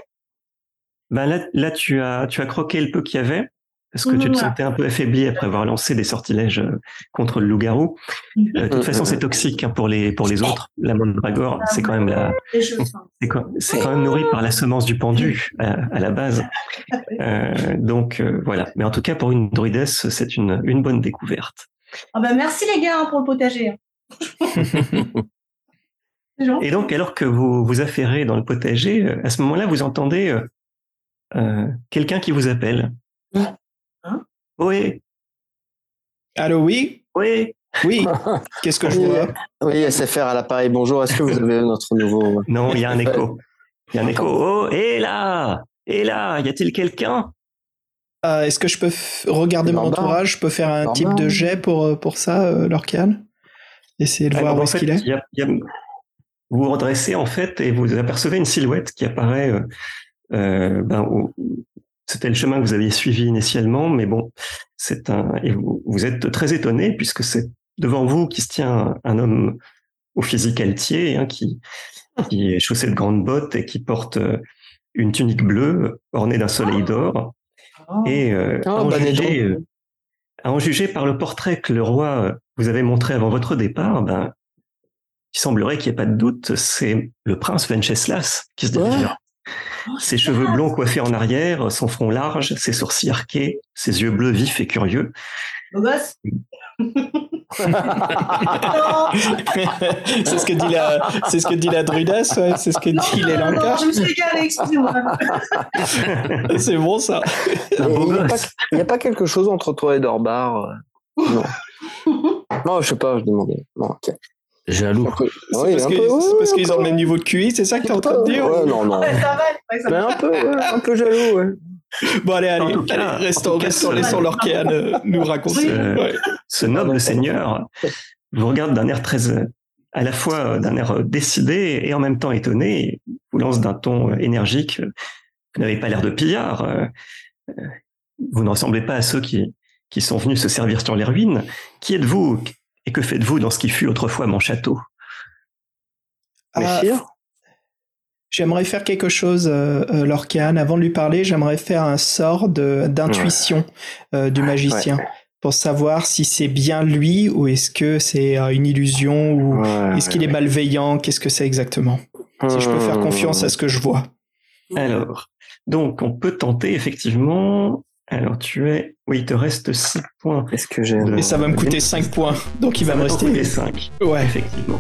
Ben là, là, tu as, tu as croqué le peu qu'il y avait parce que tu te voilà. sentais un peu affaibli après avoir lancé des sortilèges euh, contre le loup-garou? Euh, de toute façon, c'est toxique hein, pour les pour les autres. La mandragore, c'est quand même la, c'est quand, même nourri par la semence du pendu à, à la base. [LAUGHS] Euh, donc euh, voilà. Mais en tout cas, pour une druidesse, c'est une, une bonne découverte. Ah bah merci les gars hein, pour le potager. hein. [LAUGHS] Et donc, alors que vous vous affairez dans le potager, à ce moment-là, vous entendez euh, quelqu'un qui vous appelle. Oui, Allô, oui? Oui. Oui. [LAUGHS] Qu'est-ce que je vois? Oui, SFR à l'appareil. Bonjour, est-ce que vous avez notre nouveau? Non, il y a un écho. [LAUGHS] Il y a un écho. Oh, et là Et là Y a-t-il quelqu'un? Euh, Est-ce que je peux f- regarder mon entourage? Je peux faire un Normal. type de jet pour, euh, pour ça, euh, Lorcan? Essayer de voir Alors, où est-ce fait, qu'il est? il y a- il y a- vous vous redressez en fait et vous apercevez une silhouette qui apparaît. euh, euh, ben, au- c'était le chemin que vous aviez suivi initialement, mais bon, c'est un. Et vous, vous êtes très étonné puisque c'est devant vous qui se tient un homme au physique altier, hein, qui, qui est chaussé de grandes bottes et qui porte euh, une tunique bleue ornée d'un soleil d'or. Oh. Et euh, Ah, à, en bah, juger, donc. euh, à en juger par le portrait que le roi vous avait montré avant votre départ, ben, il semblerait qu'il n'y ait pas de doute, c'est le prince Venceslas qui se dirige Ouais. Vous. Ses cheveux blonds coiffés en arrière, son front large, ses sourcils arqués, ses yeux bleus vifs et curieux. Beau gosse. Non, [LAUGHS] c'est ce que dit la, c'est ce que dit la druidesse, ouais, c'est ce que non, dit les non, non, lankas. je me suis égarée, excusez-moi. C'est bon ça. Il n'y a, pas- gosse. il y a pas quelque chose entre toi et Dorbar euh, [LAUGHS] Non. non, je sais pas, je demandais. Non, ok. Jaloux. C'est parce peu, qu'ils ont peu. le même niveau de QI, c'est ça que t'es en train de dire Ouais, non, non. Ouais, ça va, ouais, ça Mais un peu, ouais, un peu jaloux, ouais. [LAUGHS] Bon allez, allez, cas- restons, cas, restons, ce- laissons Lorcan euh, nous raconter. Ce- Ouais. Ce noble seigneur vous regarde d'un air très, euh, à la fois euh, d'un air décidé et en même temps étonné, vous lance d'un ton énergique. Vous n'avez pas l'air de pillard. Vous ne ressemblez pas à ceux qui, qui sont venus se servir sur les ruines. Qui êtes-vous? Et que faites-vous dans ce qui fut autrefois mon château? Ah, Messire J'aimerais faire quelque chose, euh, euh, Lorcan. Avant de lui parler, j'aimerais faire un sort d'intuition euh, du magicien pour savoir si c'est bien lui ou est-ce que c'est euh, une illusion ou Ouais, est-ce qu'il est malveillant? Qu'est-ce que c'est exactement? Si je peux faire confiance à ce que je vois. Alors, donc on peut tenter effectivement. Alors tu es, oui, il te reste 6 points. Est-ce que j'ai. De- Et ça va me coûter 5 points, donc il va me rester. les 5. Ouais. Effectivement.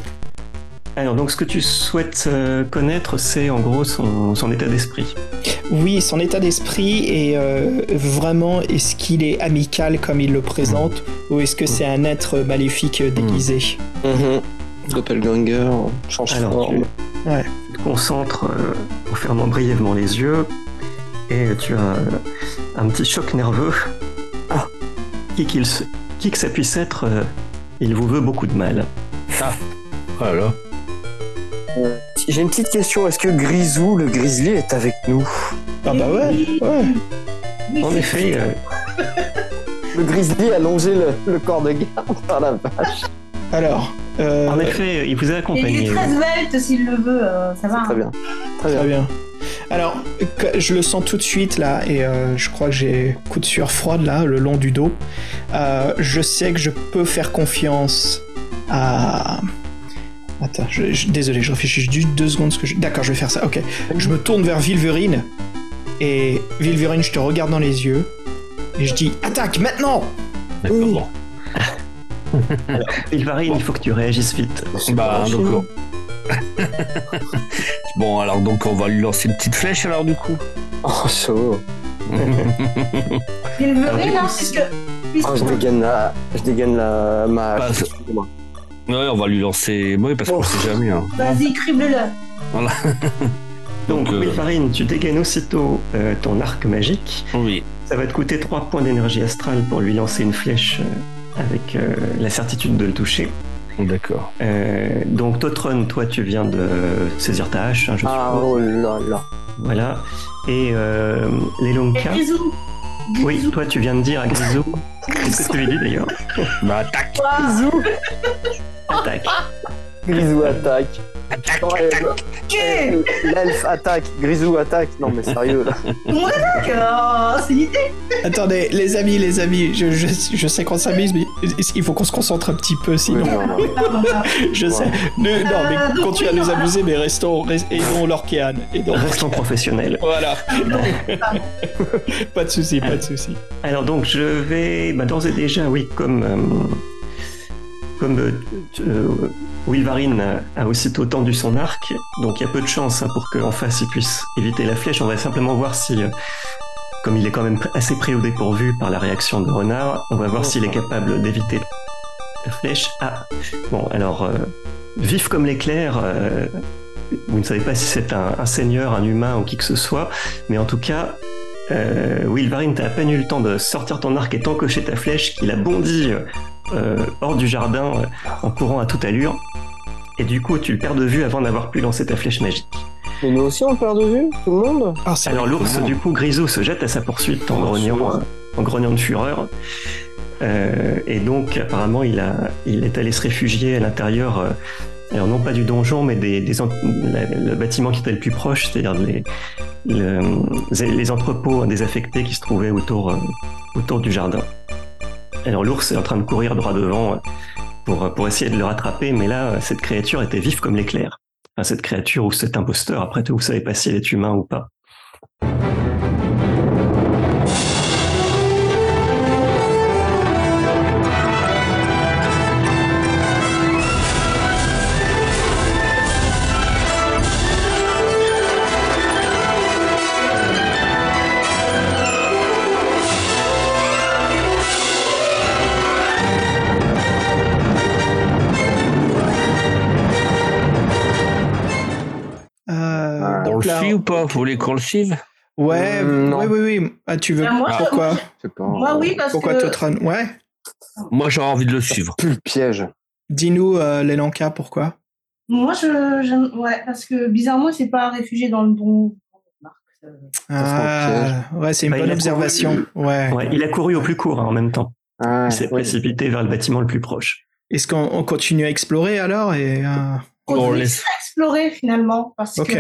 Alors, donc, ce que tu souhaites euh, connaître, c'est en gros son, son état d'esprit. Oui, son état d'esprit est euh, vraiment, est-ce qu'il est amical comme il le présente ou est-ce que c'est un être maléfique euh, déguisé? Mhm. Doppelganger, change Alors, forme. tu, Ouais. tu te concentres euh, en fermant brièvement les yeux et tu as euh, un petit choc nerveux. Ah, qui qu'il se- qui que ça puisse être, euh, il vous veut beaucoup de mal. Voilà. J'ai une petite question. Est-ce que Grisou, le grizzly, est avec nous? Ah bah ouais, ouais. En effet, euh, [LAUGHS] Le grizzly a longé le, le corps de garde par la vache. Alors, euh, en effet, il vous a Et il accompagné. est très svelte s'il le veut, euh, ça va. Très hein. bien. Très bien. très bien. Alors, je le sens tout de suite là, et euh, je crois que j'ai coup de sueur froide là, le long du dos. Euh, je sais que je peux faire confiance à. Attends, je, je- désolé, je réfléchis juste deux secondes. Ce que je... D'accord, je vais faire ça. Ok. Je me tourne vers Vilverine, et Vilverine, je te regarde dans les yeux, et je dis attaque maintenant. Oui. bon. [LAUGHS] Vilvarine, il faut que tu réagisses vite. Bah, donc, [LAUGHS] bon, alors donc on va lui lancer une petite flèche alors du coup. Oh, chaud. [LAUGHS] Il rien, coup, puisque. Oh, je dégaine la, je dégaine la, ma. Bah. Ouais, on va lui lancer. Oui, parce qu'on Oh. sait jamais. Hein. Vas-y, crible-le. Voilà. [LAUGHS] Donc, Donc, euh, tu dégaines aussitôt euh, ton arc magique. Oui. Ça va te coûter 3 points d'énergie astrale pour lui lancer une flèche euh, avec euh, la certitude de le toucher. D'accord. Euh, donc, Totron, toi, tu viens de saisir ta hache, hein, je Ah, suppose. oh là là. Voilà. Et euh, les Et Lonka. Grisou. Oui, Grisou. toi, tu viens de dire à Grisou. Qu'est-ce que tu lui dis d'ailleurs Bah, attaque. Quoi Attaque. Grisou attaque. Attaque, attaque. Eh, L'elfe attaque. Grisou attaque. Non, mais sérieux, là. [LAUGHS] On attaque. Oh, c'est l'idée. Attendez, les amis, les amis, je, je, je sais qu'on s'amuse, mais il faut qu'on se concentre un petit peu, sinon? Oui, non, non. [LAUGHS] Je sais. Ne- non, Euh, mais continuez à nous amuser, mais restons, rest- aidons l'Orkéane. Restons professionnels. Voilà, Pardon. [LAUGHS] pas de souci, pas de souci. Alors donc je vais bah, d'ores et déjà oui comme euh, comme euh, euh, Wilvarine a, aussitôt tendu son arc donc il y a peu de chance hein, pour qu'en face il puisse éviter la flèche. On va simplement voir si euh, comme il est quand même assez pris au dépourvu par la réaction de Renard on va voir s'il est capable d'éviter la flèche. Ah bon alors euh, vif comme l'éclair euh, vous ne savez pas si c'est un, seigneur, un humain ou qui que ce soit, mais en tout cas, euh, Wilvarine, t'as à peine eu le temps de sortir ton arc et t'encocher ta flèche qu'il a bondi hors du jardin euh, en courant à toute allure. Et du coup, tu le perds de vue avant d'avoir pu lancer ta flèche magique. Mais nous aussi, on perd de vue, tout le monde? Ah, Alors l'ours, du coup, Grisou se jette à sa poursuite en Oh, grognant, euh, en grognant de fureur. Euh, et donc, apparemment, il, a, il est allé se réfugier à l'intérieur, euh, alors non pas du donjon, mais des, des en- la- le bâtiment qui était le plus proche, c'est-à-dire les, le- les entrepôts désaffectés qui se trouvaient autour, euh, autour du jardin. Alors l'ours est en train de courir droit devant euh, pour, pour essayer de le rattraper, mais là, euh, cette créature était vive comme l'éclair. Cette créature ou cet imposteur, après tout, vous savez pas si elle est humain ou pas. Suit ou pas Vous voulez qu'on le suive? Ouais, Euh, oui, oui, oui. Ah, tu veux Bah, moi, Pourquoi? pas. Moi, oui, parce Pourquoi que. Totron Ouais. Moi, j'aurais envie de le suivre. Plus le piège. Dis-nous, euh, Lelanka, pourquoi? Moi, je. Ouais, parce que bizarrement, il s'est pas réfugié dans le bon. Ah, ouais, c'est une Bah, bonne a observation. Ouais. Ouais, il a couru au plus court hein, en même temps. Ah, Il s'est oui. précipité vers le bâtiment le plus proche. Est-ce qu'on on continue à explorer alors et, euh, On On devait laisse. explorer finalement, parce que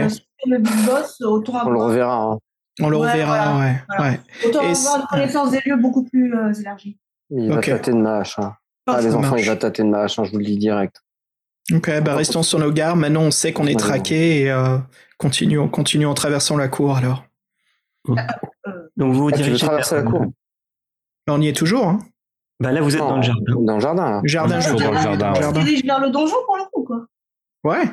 le big boss, autant On le reverra. hein. On le Ouais, reverra, ouais. voilà. ouais. autant Et avoir une connaissance des lieux beaucoup plus euh, élargie. Il va Ok. tâter de ma hache. hein. Ah, les enfants, marche. il va tâter de ma hache, hein, je vous le dis direct. Ok, bah restons sur nos gardes. Maintenant, on sait qu'on est traqué et euh, continuons, continuons en traversant la cour alors. Donc vous vous Ah, tu veux dirigez traverser vers- la cour? On y est toujours, hein Bah là vous êtes dans le jardin. Dans le jardin, là. Jardin, je veux toujours dire. dans le jardin, On se dirige vers le donjon pour le coup, quoi. Ouais.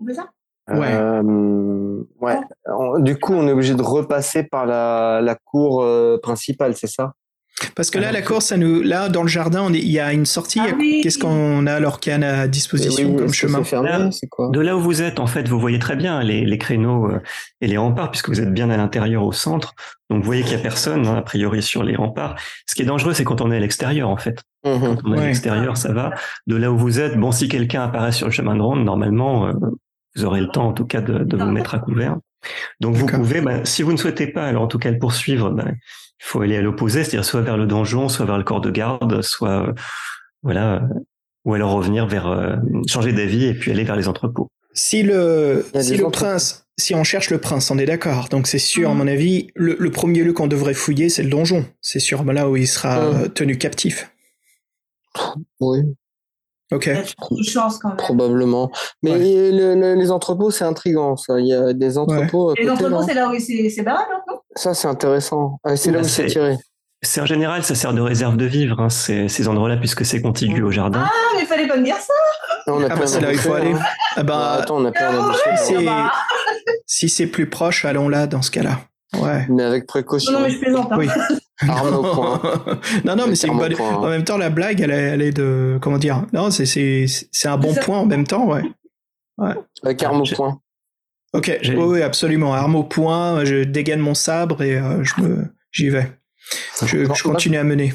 On fait ça? Ouais. Euh, ouais. On- Du coup, on est obligé de repasser par la, la cour euh, principale, c'est ça? Parce que là, la course, ça nous, là, dans le jardin, on est- il y a une sortie. Ah oui. Qu'est-ce qu'on a alors qu'il y a à disposition Oui, comme chemin? C'est fermé, Là, c'est quoi? De là où vous êtes, en fait, vous voyez très bien les, les créneaux euh, et les remparts, puisque vous êtes bien à l'intérieur au centre. Donc vous voyez qu'il n'y a personne, hein, a priori, sur les remparts. Ce qui est dangereux, c'est quand on est à l'extérieur, en fait. Quand on est à Ouais. l'extérieur, ça va. De là où vous êtes, bon, si quelqu'un apparaît sur le chemin de ronde, normalement, euh, vous aurez le temps, en tout cas, de, de vous mettre à couvert. Donc vous pouvez, bah, si vous ne souhaitez pas, alors en tout cas le poursuivre, bah, il faut aller à l'opposé, c'est-à-dire soit vers le donjon, soit vers le corps de garde, soit euh, voilà, euh, ou alors revenir vers euh, changer d'avis et puis aller vers les entrepôts. Si le, si le entrepôts. prince, si on cherche le prince, on est d'accord. Donc c'est sûr, à mon avis, le, le premier lieu qu'on devrait fouiller, c'est le donjon. C'est sûr là où il sera Mm. euh, tenu captif. Oui, Ok. Il y a de chance quand même. probablement. Mais Ouais. le- le- les entrepôts, c'est intriguant, ça. Il y a des entrepôts à Et les côté, entrepôts, c'est là où s'est barré, là, non Ça, c'est intéressant. Ah, c'est là Bah, où c'est c'est- tiré. C'est en général, ça sert de réserve de vivre, hein, ces, ces endroits-là, puisque c'est contigu au jardin. Ah, mais il fallait pas me dire ça. On a Ah bah c'est là où il faut aller. hein. Ah bah, Bah, attends, on a plein c'est- Ah, bah. si c'est plus proche, allons là dans ce cas-là. Ouais. Mais avec précaution. Non, non, mais je plaisante. Hein. Oui. [LAUGHS] Arme au point. [LAUGHS] non, non, mais c'est une bonne. point, hein. En même temps, la blague, elle est, elle est de. Comment dire Non, c'est c'est c'est un bon point en même temps, ouais. Avec arme au J'ai- point. Ok. Oui, oui, absolument. Arme au point. Je dégaine mon sabre et euh, je me, j'y vais. Je, continue à mener.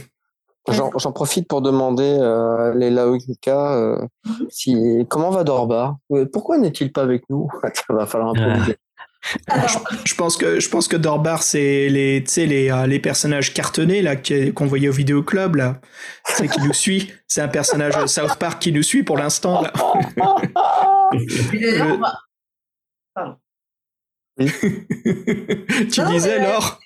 J'en j'en profite pour demander euh, à Leila Onika euh, Mhm. si, comment va Dorbar? Euh, Pourquoi n'est-il pas avec nous? [LAUGHS] Ça va falloir improviser. Alors, Je pense que je pense que Dorbar, c'est les, les, euh, les personnages cartonnés là qu'on voyait au vidéo club là, c'est qui nous suit. C'est un personnage South Park qui nous suit pour l'instant là. [LAUGHS] [LAUGHS] tu Non, disais mais- Laure?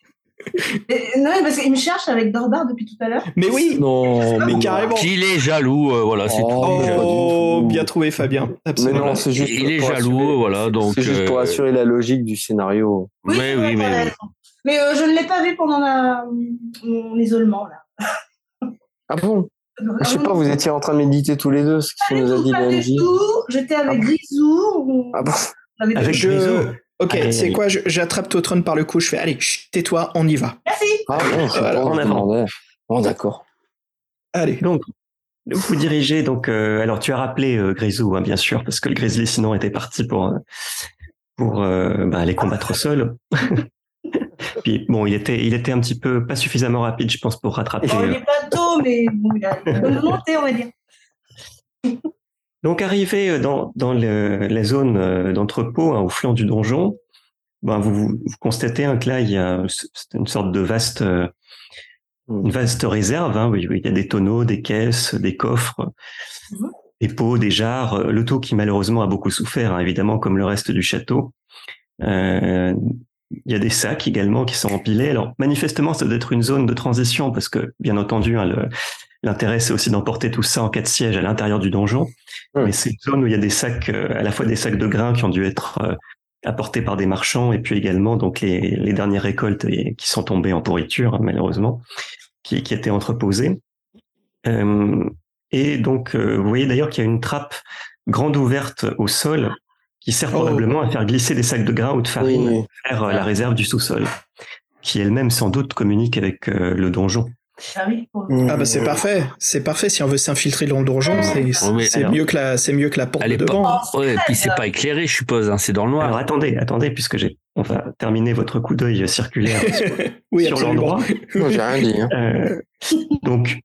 Et- Non, mais parce qu'il me cherche avec Dorbar depuis tout à l'heure. Mais oui. Non, Mais carrément. Qu'il est jaloux, euh, voilà, c'est Oh, tout. Il est jaloux. Oh, tout. bien trouvé Fabien. Mais Absolument. non, c'est juste. Il est pour jaloux, assurer- voilà, donc, C'est juste pour euh, assurer la logique du scénario. Oui, c'est mais oui. raison. Mais euh, je ne l'ai pas vu pendant mon isolement, là. Ah bon? Je sais pas, vous étiez en train de méditer tous les deux, ce du nous a dit Benji. tout. J'étais avec Ah. Grisou. Ah bon? on avait Avec Grisou. Ok, c'est quoi J'attrape Totron par le cou, je fais allez, tais-toi, on y va. Merci. Ah bon, c'est Voilà, pas en avant. Bon, d'accord. Allez. Donc, vous dirigez donc. euh, alors, tu as rappelé euh, Grisou, hein, bien sûr, parce que le Grizzly sinon était parti pour euh, pour euh, bah, aller combattre seul. [LAUGHS] Puis bon, il était il était un petit peu pas suffisamment rapide, je pense, pour rattraper. Bon, il est pas tôt, mais bon, il a une bonne montée, on va dire. Donc, arrivé dans, dans le- la zone euh, d'entrepôt, hein, au flanc du donjon, ben, vous, vous constatez hein, que là, il y a c'est une sorte de vaste, euh, une vaste réserve. Hein, où il y a des tonneaux, des caisses, des coffres, Mhm. des pots, des jarres. euh, Le tout qui malheureusement a beaucoup souffert, évidemment, comme le reste du château. Euh, il y a des sacs également qui sont empilés. Alors, manifestement, ça doit être une zone de transition parce que, bien entendu, hein, le- l'intérêt, c'est aussi d'emporter tout ça en cas de siège à l'intérieur du donjon. Hmm. Mais c'est une zone où il y a des sacs, euh, à la fois des sacs de grains qui ont dû être euh, apportés par des marchands et puis également donc les, les dernières récoltes qui sont tombées en pourriture, hein, malheureusement, qui, qui étaient entreposées. Euh, et donc, vous voyez d'ailleurs qu'il y a une trappe grande ouverte au sol qui sert Oh. probablement à faire glisser des sacs de grains ou de farine Oui. vers la réserve du sous-sol, qui elle-même sans doute communique avec le donjon. Ah oui, Ah bah c'est parfait, c'est parfait. Si on veut s'infiltrer dans le donjon, c'est mieux que la, c'est mieux que la porte de devant. Ouais, et puis c'est pas éclairé, je suppose, hein, c'est dans le noir. Alors attendez, attendez, puisque j'ai, on va terminer votre coup d'œil circulaire sur, [LAUGHS] oui, sur absolument. l'endroit. [LAUGHS] J'ai rien dit. hein. Euh, donc,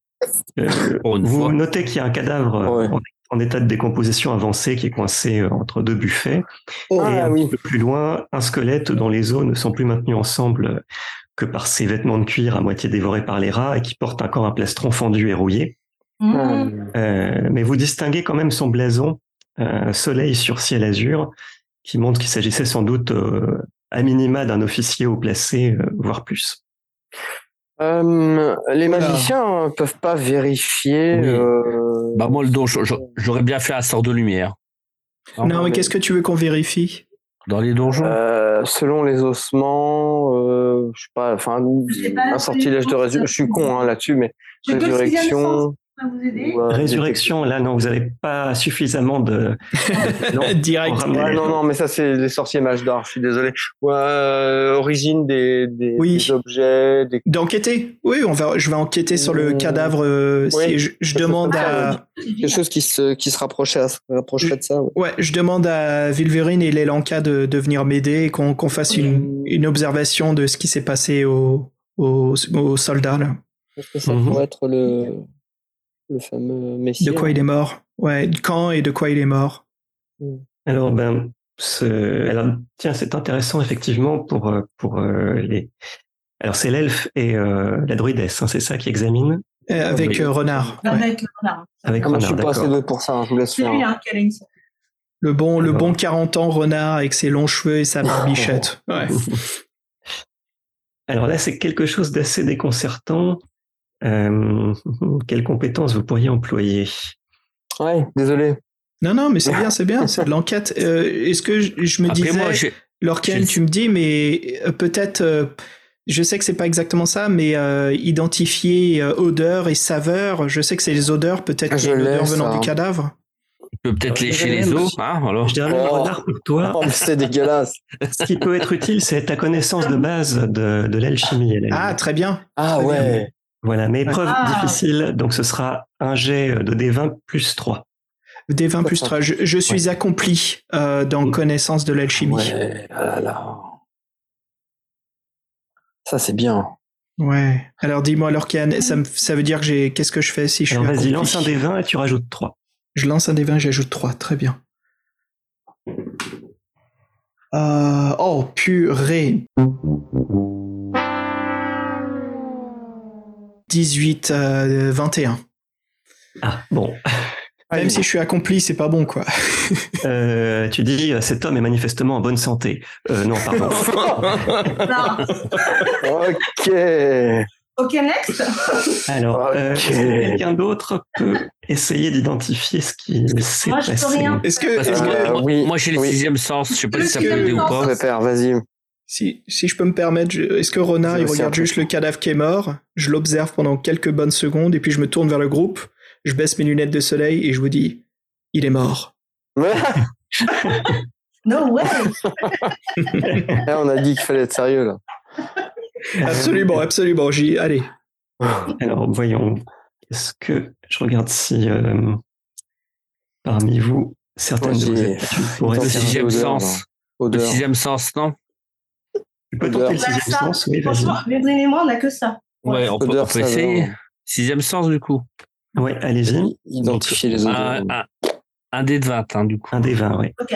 euh, [LAUGHS] vous fois. notez qu'il y a un cadavre euh, Ouais. en, en état de décomposition avancée qui est coincé entre deux buffets. Oh, et Ah un oui. peu plus loin, un squelette dont les os ne sont plus maintenus ensemble euh, que par ses vêtements de cuir à moitié dévorés par les rats et qui porte encore un plastron fendu et rouillé. Mmh. Euh, mais vous distinguez quand même son blason, euh, soleil sur ciel azur, qui montre qu'il s'agissait sans doute euh, à minima d'un officier haut placé, euh, voire plus. Euh, les magiciens euh, peuvent pas vérifier. Oui. euh, Bah moi, le don, j'aurais bien fait un sort de lumière. non, mais qu'est-ce que tu veux qu'on vérifie? Dans les donjons? Euh, selon les ossements, euh, je sais pas, enfin, un sortilège de résurrection. Je suis con hein, là-dessus, mais résurrection. Vous aider. euh, Résurrection, là, non, vous n'avez pas suffisamment de. [LAUGHS] Non. Direct. Ouais, non, non, mais ça, c'est les sorciers mages d'art, je suis désolé. Ouais, euh, origine des, des, Oui. des objets, des... D'enquêter Oui, on va, je vais enquêter sur le Mmh. cadavre. euh, si je, demande à, quelque chose qui se, qui se rapprochait, à- rapprocherait de ça. ouais. ouais, je demande à Vilverine et Lelanka de, de venir m'aider et qu'on qu'on fasse une, une observation de ce qui s'est passé aux au, aux soldats. Là. Est-ce que ça Mhm. pourrait être le, le fameux messie De quoi il est mort Ouais, quand et de quoi il est mort Alors, ben, ce... Alors, tiens, c'est intéressant, effectivement, pour, euh, pour euh, les. Alors, c'est l'elfe et euh, la druidesse, hein, c'est ça qui examine Euh, Avec euh, Renard. ouais. Avec le renard. avec Ah, moi, je Renard, suis pas assez doué pour ça, hein, je vous laisse C'est faire. lui hein, qui a une Le bon, le bon 40 ans renard avec ses longs cheveux et sa barbichette. [LAUGHS] Ouais. Alors là, c'est quelque chose d'assez déconcertant. Euh, [LAUGHS] quelles compétences vous pourriez employer? Ouais, désolé. Non, non, mais c'est bien, c'est bien, c'est de [LAUGHS] l'enquête. Euh, Est-ce que je, je me Après, disais, moi, tu me dis, mais euh, peut-être, euh, je sais que c'est pas exactement ça, mais euh, identifier euh, odeur et saveur, je sais que c'est les odeurs, peut-être Ah, qu'il y a venant ça. du cadavre. je peux peut-être lécher les os. Hein, alors. Je dirais le Oh. renard pour toi. Oh, c'est dégueulasse. [LAUGHS] Ce qui peut être utile, c'est ta connaissance de base de, de l'alchimie. Ah, très bien. Ah Très bien. Voilà, mais épreuve Ah. difficile, donc ce sera un jet de D20 plus 3. Des 20 plus 3. Je, je suis accompli euh, dans Mm. connaissance de l'alchimie. Ouais, ah là là. Ça, c'est bien. Ouais. Alors dis-moi, ça, me- ça veut dire que j'ai. Qu'est-ce que je fais si je Alors suis vas-y, lance un D20 et tu rajoutes 3. Je lance un des 20, j'ajoute 3. Très bien. Euh, oh, purée. 18, euh, 21. Ah, bon. Même si je suis accompli, c'est pas bon, quoi. Euh, tu dis, euh, cet homme est manifestement en bonne santé. Euh, non, pardon. [LAUGHS] Non. ok. Ok, next. Alors, euh, que quelqu'un d'autre peut essayer d'identifier ce qui s'est Moi, je peux passé rien. Est-ce que, moi, Euh, moi- oui, moi, j'ai le oui. sixième sens. Je sais pas si ça peut aider ou pas. vas-y. Si, si je peux me permettre, je- est-ce que Renard, C'est il regarde juste le cadavre qui est mort Je l'observe pendant quelques bonnes secondes et puis je me tourne vers le groupe, je baisse mes lunettes de soleil et je vous dis, il est mort. [LAUGHS] No way. [LAUGHS] On a dit qu'il fallait être sérieux là. Absolument, absolument. J'y, allez. [LAUGHS] Alors, voyons. Est-ce que je regarde si euh, parmi vous, certaines de vos pourraient sixième sens. Le Odeur. sixième sens, non? Tu peux tenter le sixième ça, sens, oui. Franchement, Védrine et moi, on a que ça. Ouais, on peut, on peut essayer. Sixième sens, du coup. Ouais, allez-y. Identifier les odeurs. Un, un, un dé de 20, hein, du coup. Un des 20, oui. Ok.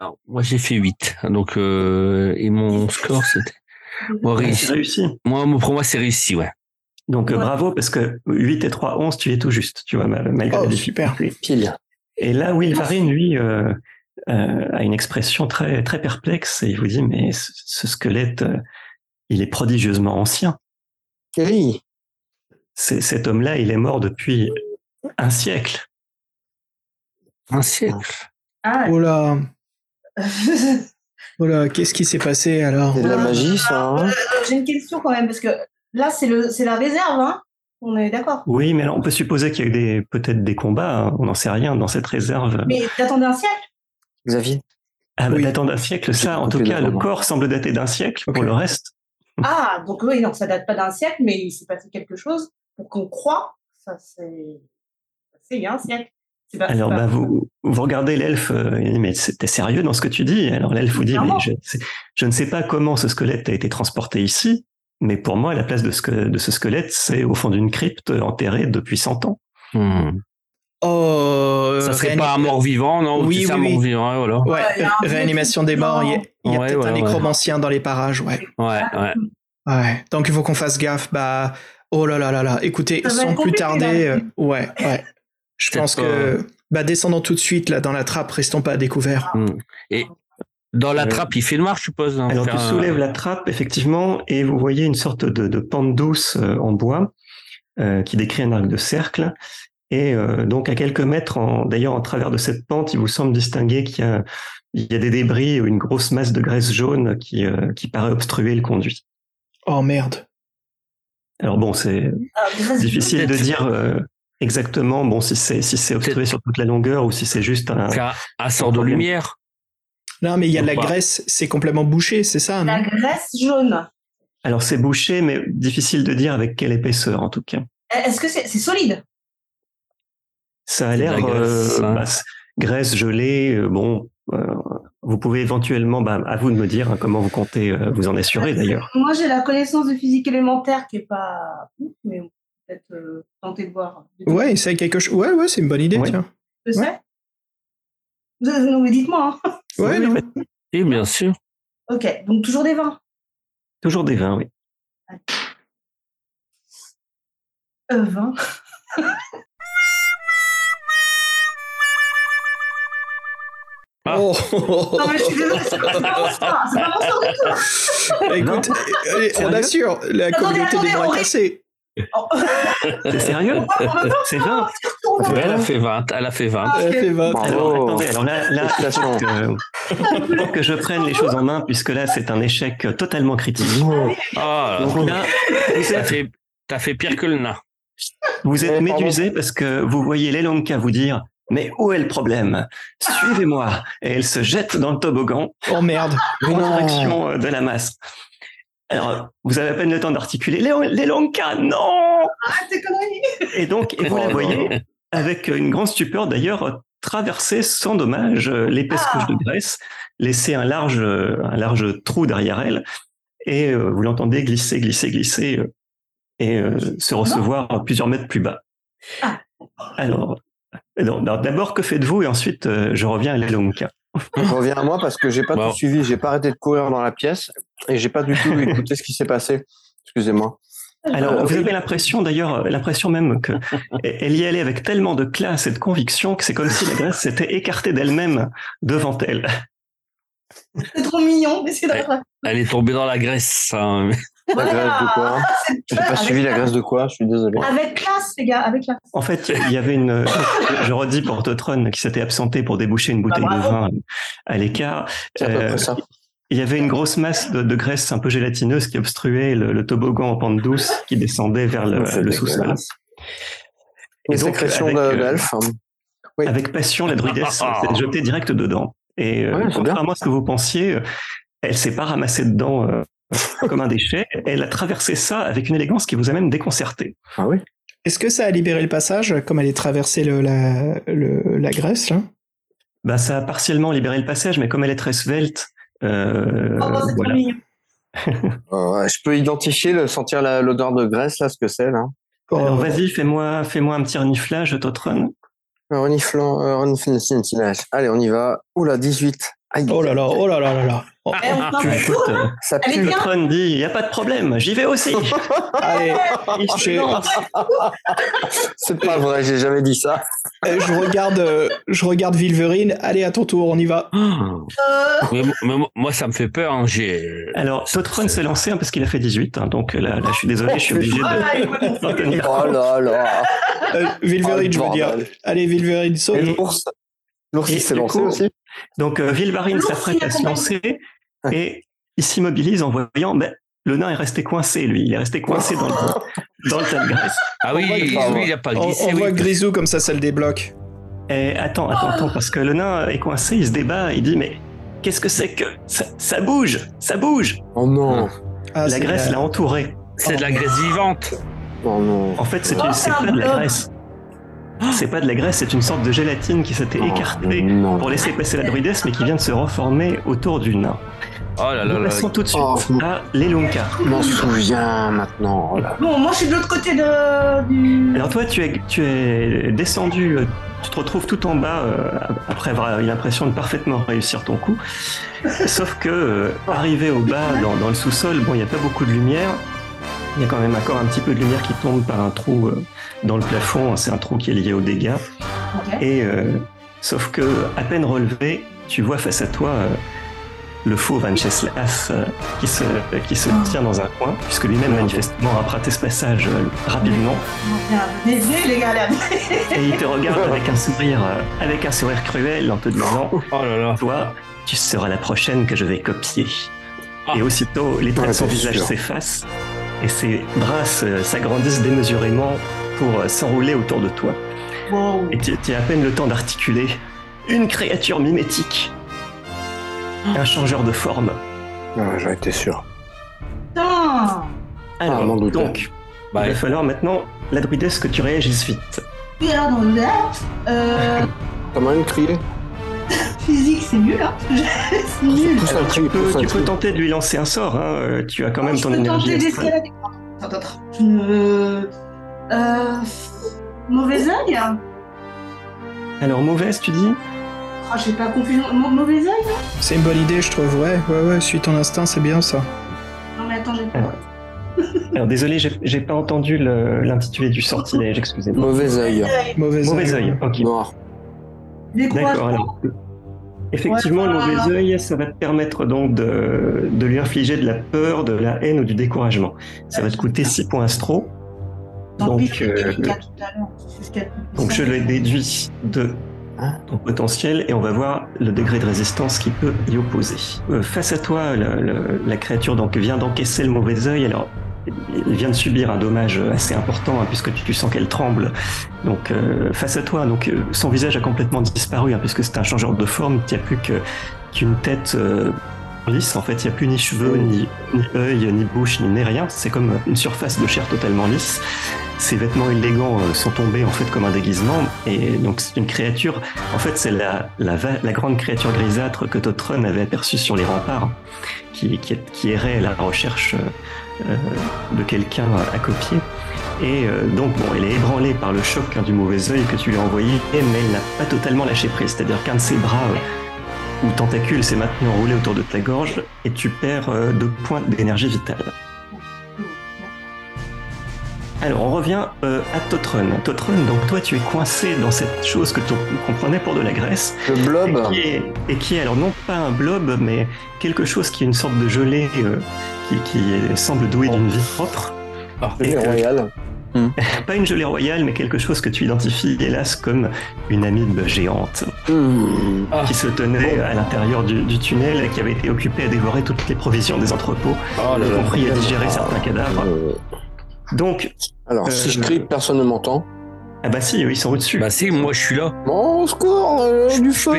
Alors, moi, j'ai fait 8. Donc, euh, et mon score, c'était. Moi, C'est réussi. réussi. Moi, pour moi, c'est réussi, ouais. Donc euh, Ouais. bravo, parce que 8 et 3, 11, tu es tout juste, tu vois, mal- malgré Oh, les super. Pile. Et là, Will Varin, lui, euh, euh, a une expression très, très perplexe et il vous dit, mais ce, ce squelette, euh, il est prodigieusement ancien. Oui. C'est- Cet homme-là, il est mort depuis un siècle. Un siècle. Ah, Oh là, [LAUGHS] oh là, qu'est-ce qui s'est passé alors? C'est de la magie, ça. hein Euh, J'ai une question quand même, parce que là, c'est le, c'est la réserve, hein On est d'accord. Oui, mais alors, on peut supposer qu'il y a eu des, peut-être des combats, hein, on n'en sait rien dans cette réserve. Mais t'attendais un siècle Xavier? Ah, bah, Oui. datant d'un siècle, ça, en tout cas, le corps semble dater d'un siècle. Pour le reste, Ah, donc oui, non, ça date pas d'un siècle, mais il s'est passé quelque chose pour qu'on croit. Ça, c'est. C'est il y a un siècle. Pas- Alors, bah, vous, vous regardez l'elfe, euh, il dit, mais t'es sérieux dans ce que tu dis? Alors l'elfe vous dit, mais je, ne sais pas comment ce squelette a été transporté ici, mais pour moi, la place de ce, que- de ce squelette, c'est au fond d'une crypte enterrée depuis 100 ans. Hmm. Oh, Ça serait pas un mort-vivant, non? Oui, C'est un oui, oui. mort-vivant, ouais, voilà. Ouais, réanimation des morts. Il y a, Ouais, peut-être ouais, un ouais. nécromancien dans les parages, ouais. Ouais, ouais. Ouais. Donc il faut qu'on fasse gaffe. Bah, oh là là là là. Écoutez, sans plus tarder, euh, ouais, ouais. Je pense que, bah, descendons tout de suite là dans la trappe. Restons pas à découvert. Hmm. Et dans la Euh, trappe, il fait noir, je suppose. hein, Alors tu un- soulèves la trappe, effectivement, et vous voyez une sorte de, de pente douce euh, en bois euh, qui décrit un arc de cercle. Et euh, donc à quelques mètres, d'ailleurs en travers de cette pente, il vous semble distinguer qu'il y a, il y a des débris ou une grosse masse de graisse jaune qui, euh, qui paraît obstruer le conduit. Oh merde. Alors bon, c'est Ah, difficile de dire euh, exactement bon si c'est si c'est obstrué sur toute la longueur ou si c'est juste un. un sort de lumière. Non, mais il y a de la pas. graisse. C'est complètement bouché, c'est ça, La graisse jaune. Alors c'est bouché, mais difficile de dire avec quelle épaisseur en tout cas. Est-ce que c'est c'est solide? Ça a l'air euh, hein. bah, graisse gelée. euh, bon, euh, vous pouvez éventuellement, bah, à vous de me dire hein, comment vous comptez euh, vous en assurer d'ailleurs. Moi, j'ai la connaissance de physique élémentaire qui est pas. ouf, Mais on peut peut-être euh, tenter de voir. Ouais, essaye quelque chose. Ouais, ouais, c'est une bonne idée, Ouais. tiens. Je sais. Vous- Non, mais dites-moi. hein. [LAUGHS] Ouais, Oui, non. oui, Et bien sûr. Ok, donc toujours des vins. Toujours des vins, oui. Euh, vin. [LAUGHS] Ah. Oh. Non, mais je suis désolée, c'est pas sort, c'est pas mon sort du tout. Écoute, allez, on Sérieux assure la Attendez, communauté des attendez, bras on- cassés. Oh. C'est sérieux C'est 20 Elle a fait 20, elle a fait 20. Ah, Elle ok. fait 20. Bravo. Alors Oh. attendez, alors là, là il faut Félicitations. que, il faut que je prenne les choses en main puisque là c'est un échec totalement critique. Ah, Donc là, vous t'as êtes, fait, fait pire que le nain. vous êtes Eh, médusé parce que vous voyez l'Elonka vous dire mais où est le problème? Suivez-moi Et elle se jette dans le toboggan Oh merde. en direction euh, de la masse. Alors, vous avez à peine le temps d'articuler Léon- l'Elonka, non Arrête tes conneries. Et donc, et vous Oh la non. voyez avec une grande stupeur d'ailleurs traverser sans dommage euh, l'épaisse Ah. couche de graisse, laisser un large, euh, un large trou derrière elle, et vous l'entendez glisser, glisser, glisser, et se recevoir plusieurs mètres plus bas. Ah. Alors, d'abord, que faites-vous Et ensuite, euh, je reviens à l'Elonka. Reviens à moi parce que j'ai pas Bon. tout suivi, j'ai pas arrêté de courir dans la pièce et j'ai pas du tout écouté ce qui s'est passé. Excusez-moi. Alors, Euh, vous oui. avez l'impression d'ailleurs, euh, l'impression même que [LAUGHS] elle y allait avec tellement de classe et de conviction que c'est comme si la Grèce s'était écartée d'elle-même devant elle. C'est trop mignon, mais c'est drôle. Elle est tombée dans la graisse. hein. La graisse de quoi J'ai pas Avec- suivi la graisse de quoi, je suis désolé. Avec classe, les gars, avec classe. En fait, il y avait une, je redis pour Totron qui s'était absenté pour déboucher une bouteille Ah, de vin à l'écart. C'est à peu Euh, près ça. Il y avait une grosse masse de, de graisse un peu gélatineuse qui obstruait le, le toboggan en pente douce qui descendait vers le, sous-sol. dégueulasse. Et Une donc, sécrétion avec, de- euh, d'elfe. Oui. Avec passion, la druidesse s'est jetée direct dedans. Et euh, Ouais, contrairement à ce que vous pensiez, elle s'est pas ramassée dedans euh, [LAUGHS] comme un déchet. Elle a traversé ça avec une élégance qui vous a même déconcerté. Ah oui Est-ce que ça a libéré le passage, comme elle est traversée le, la, le- la Grèce, là? Bah, ça a partiellement libéré le passage, mais comme elle est très svelte, euh, Oh, c'est voilà. Euh, [LAUGHS] ouais, Je peux identifier, le, sentir l'odeur de graisse, là, ce que c'est, là. Alors Oh, vas-y, fais-moi, fais-moi un petit reniflage, Totron. Reniflant, euh, reniflage. Allez, on y va. Oula, 18. Aïe. oh là là, oh là là là là. Oh, Eh, Tu euh, Ça pue. dit, il n'y a pas de problème, j'y vais aussi. [LAUGHS] allez, je, C'est pas vrai, j'ai jamais dit ça. euh, je regarde, euh, je regarde Vilverine. Allez, à ton tour, on y va. [GASPS] Euh, Mais, mais moi, ça me fait peur. hein. J'ai. Alors, Totron s'est lancé hein, parce qu'il a fait 18, hein, donc là, là, je suis désolé, je suis obligé de tenir [LAUGHS] Oh là là. Euh, Vilverine, je veux Oh, dire. Allez, Vilverine, Et saute. l'ours L'ours, s'est lancé coup- aussi Donc, euh, Vilvarine s'apprête à se lancer et il s'immobilise en voyant, ben, le nain est resté coincé, lui. Il est resté coincé dans le, [LAUGHS] dans le tas de graisse. Ah oui, On il n'a pas On, glissé. on oui. voit Grisou comme ça, ça le débloque. Et attends, attends, attends, parce que le nain est coincé, il se débat, il dit, mais qu'est-ce que c'est que ça, ça bouge, ça bouge. Oh non. Ah, la c'est graisse l'a entouré. C'est de la graisse vivante. Oh non. En fait, c'est Oh, pas de la graisse. C'est pas de la graisse, c'est une sorte de gélatine qui s'était Oh, écartée non. pour laisser passer la druidesse, mais qui vient de se reformer autour du nain. Oh là là Nous là. passons tout de suite Oh. à l'Elonka. Je m'en souviens maintenant. Oh là. Bon, moi je suis de l'autre côté de, du. Alors toi, tu es, tu es descendu, euh, tu te retrouves tout en bas euh, après avoir eu l'impression de parfaitement réussir ton coup. Sauf que, euh, arrivé au bas, dans, dans le sous-sol, bon, il n'y a pas beaucoup de lumière. Il y a quand même encore un petit peu de lumière qui tombe par un trou euh, dans le plafond. C'est un trou qui est lié aux dégâts. Et euh, sauf que, à peine relevé, tu vois face à toi euh, le faux Venceslas euh, qui se, qui se tient dans un coin, puisque lui-même manifestement a raté ce passage rapidement. Désolé les gars. Et il te regarde [LAUGHS] avec un sourire, avec un sourire cruel en te disant Oh là là. Toi, tu seras la prochaine que je vais copier. Ah. Et aussitôt, les traits de son visage s'effacent et ses bras se- s'agrandissent démesurément pour euh, s'enrouler autour de toi. Wow. Et tu, as à peine le temps d'articuler une créature mimétique, un changeur de forme. Ouais, J'en étais sûr. Putain. Alors, Ah, donc, Bah, il va falloir maintenant la druidesse que tu réagisses vite. Dans le euh, [LAUGHS] T'as moyen de crier [LAUGHS] physique c'est nul hein. [LAUGHS] c'est nul. Un Alors, cri, tu peux, tu peux tenter de lui lancer un sort, hein, euh, tu as quand même je ton peux énergie. tenter d'escalader. Attends, attends. Euh, mauvais œil hein. Alors, mauvaise, tu dis? Ah, j'ai pas confusion. Mau- mauvais œil C'est une bonne idée, je trouve. Ouais, ouais, ouais. Suis ton instinct, c'est bien ça. Non mais attends, j'ai pas. Alors, Alors désolé, j'ai j'ai pas entendu le- l'intitulé du sortilège, excusez-moi. Mauvais œil. Mauvais, Mauvais œil, ok. Noir. D'accord, Découragement. alors. Effectivement, Ouais, le voilà. mauvais œil, ça va te permettre donc de, de lui infliger de la peur, de la haine ou du découragement. Ça va te coûter 6 points astro. Donc, euh, donc je l'ai déduit de Hein ton potentiel et on va voir le degré de résistance qui peut y opposer. Euh, face à toi, le- le- la créature donc vient d'encaisser le mauvais œil. Alors, il vient de subir un dommage assez important hein, puisque tu, tu sens qu'elle tremble. Donc, euh, face à toi, donc euh, son visage a complètement disparu hein, puisque c'est un changeur de forme. Il n'y a plus qu'une tête euh, lisse. En fait, il n'y a plus ni cheveux, ni, ni œil, ni bouche, ni nez, rien. C'est comme une surface de chair totalement lisse. Ses vêtements élégants euh, sont tombés en fait comme un déguisement et donc c'est une créature. En fait, c'est la, la, grande créature grisâtre que Totron avait aperçue sur les remparts, qui, qui, qui errait à la recherche euh, euh, de quelqu'un à copier. Et euh, donc, bon, elle est ébranlée par le choc hein, du mauvais œil que tu lui as envoyé, mais elle n'a pas totalement lâché prise. C'est-à-dire qu'un de ses bras euh, ou tentacules s'est maintenant enroulé autour de ta gorge et tu perds euh, deux points d'énergie vitale. Alors, on revient euh, à Totron. Totron, donc toi, tu es coincé dans cette chose que tu comprenais pour de la graisse. Le blob. Et qui, est, et qui est, alors non pas un blob, mais quelque chose qui est une sorte de gelée euh, qui, qui semble doué d'une vie propre. Le Et que- royal. [LAUGHS] pas une gelée royale, mais quelque chose que tu identifies, hélas, comme une amibe géante Hmm. Ah. qui se tenait à l'intérieur du, du tunnel et qui avait été occupée à dévorer toutes les provisions des entrepôts, Oh y compris à digérer certains cadavres. Euh, Donc, Alors, Euh, si je crie, personne ne m'entend. ah bah si, ils sont au-dessus. Bah si, moi je suis là. Bon, au secours, euh, Je- du je feu.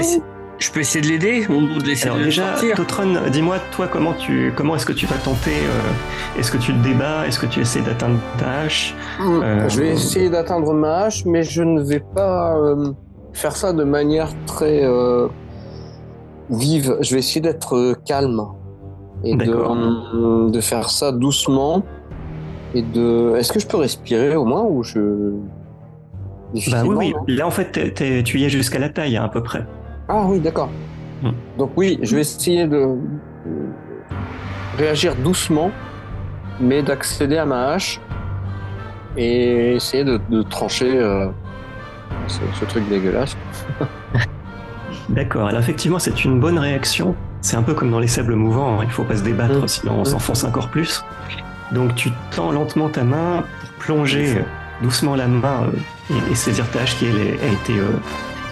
Je peux essayer de l'aider ou de laisser Alors le déjà, Totron, dis-moi, toi, comment tu, comment est-ce que tu vas tenter euh, Est-ce que tu te débats Est-ce que tu essaies d'atteindre ta hache Hmm. Euh, Je vais essayer d'atteindre ma hache, mais je ne vais pas euh, faire ça de manière très euh, vive. Je vais essayer d'être calme et de, euh, de faire ça doucement. Et de. Est-ce que je peux respirer au moins ou je. Bah oui, oui. Là, en fait, tu y es jusqu'à la taille, hein, à peu près. Ah oui, d'accord. Hmm. Donc oui, je vais essayer de réagir doucement, mais d'accéder à ma hache et essayer de, de trancher euh, ce, ce truc dégueulasse. [LAUGHS] D'accord. Alors effectivement, c'est une bonne réaction. C'est un peu comme dans les sables mouvants. hein. Il faut pas se débattre, Mm. sinon on s'enfonce encore plus. Donc tu tends lentement ta main pour plonger doucement la main euh, et, et saisir ta hache qui elle, a été euh,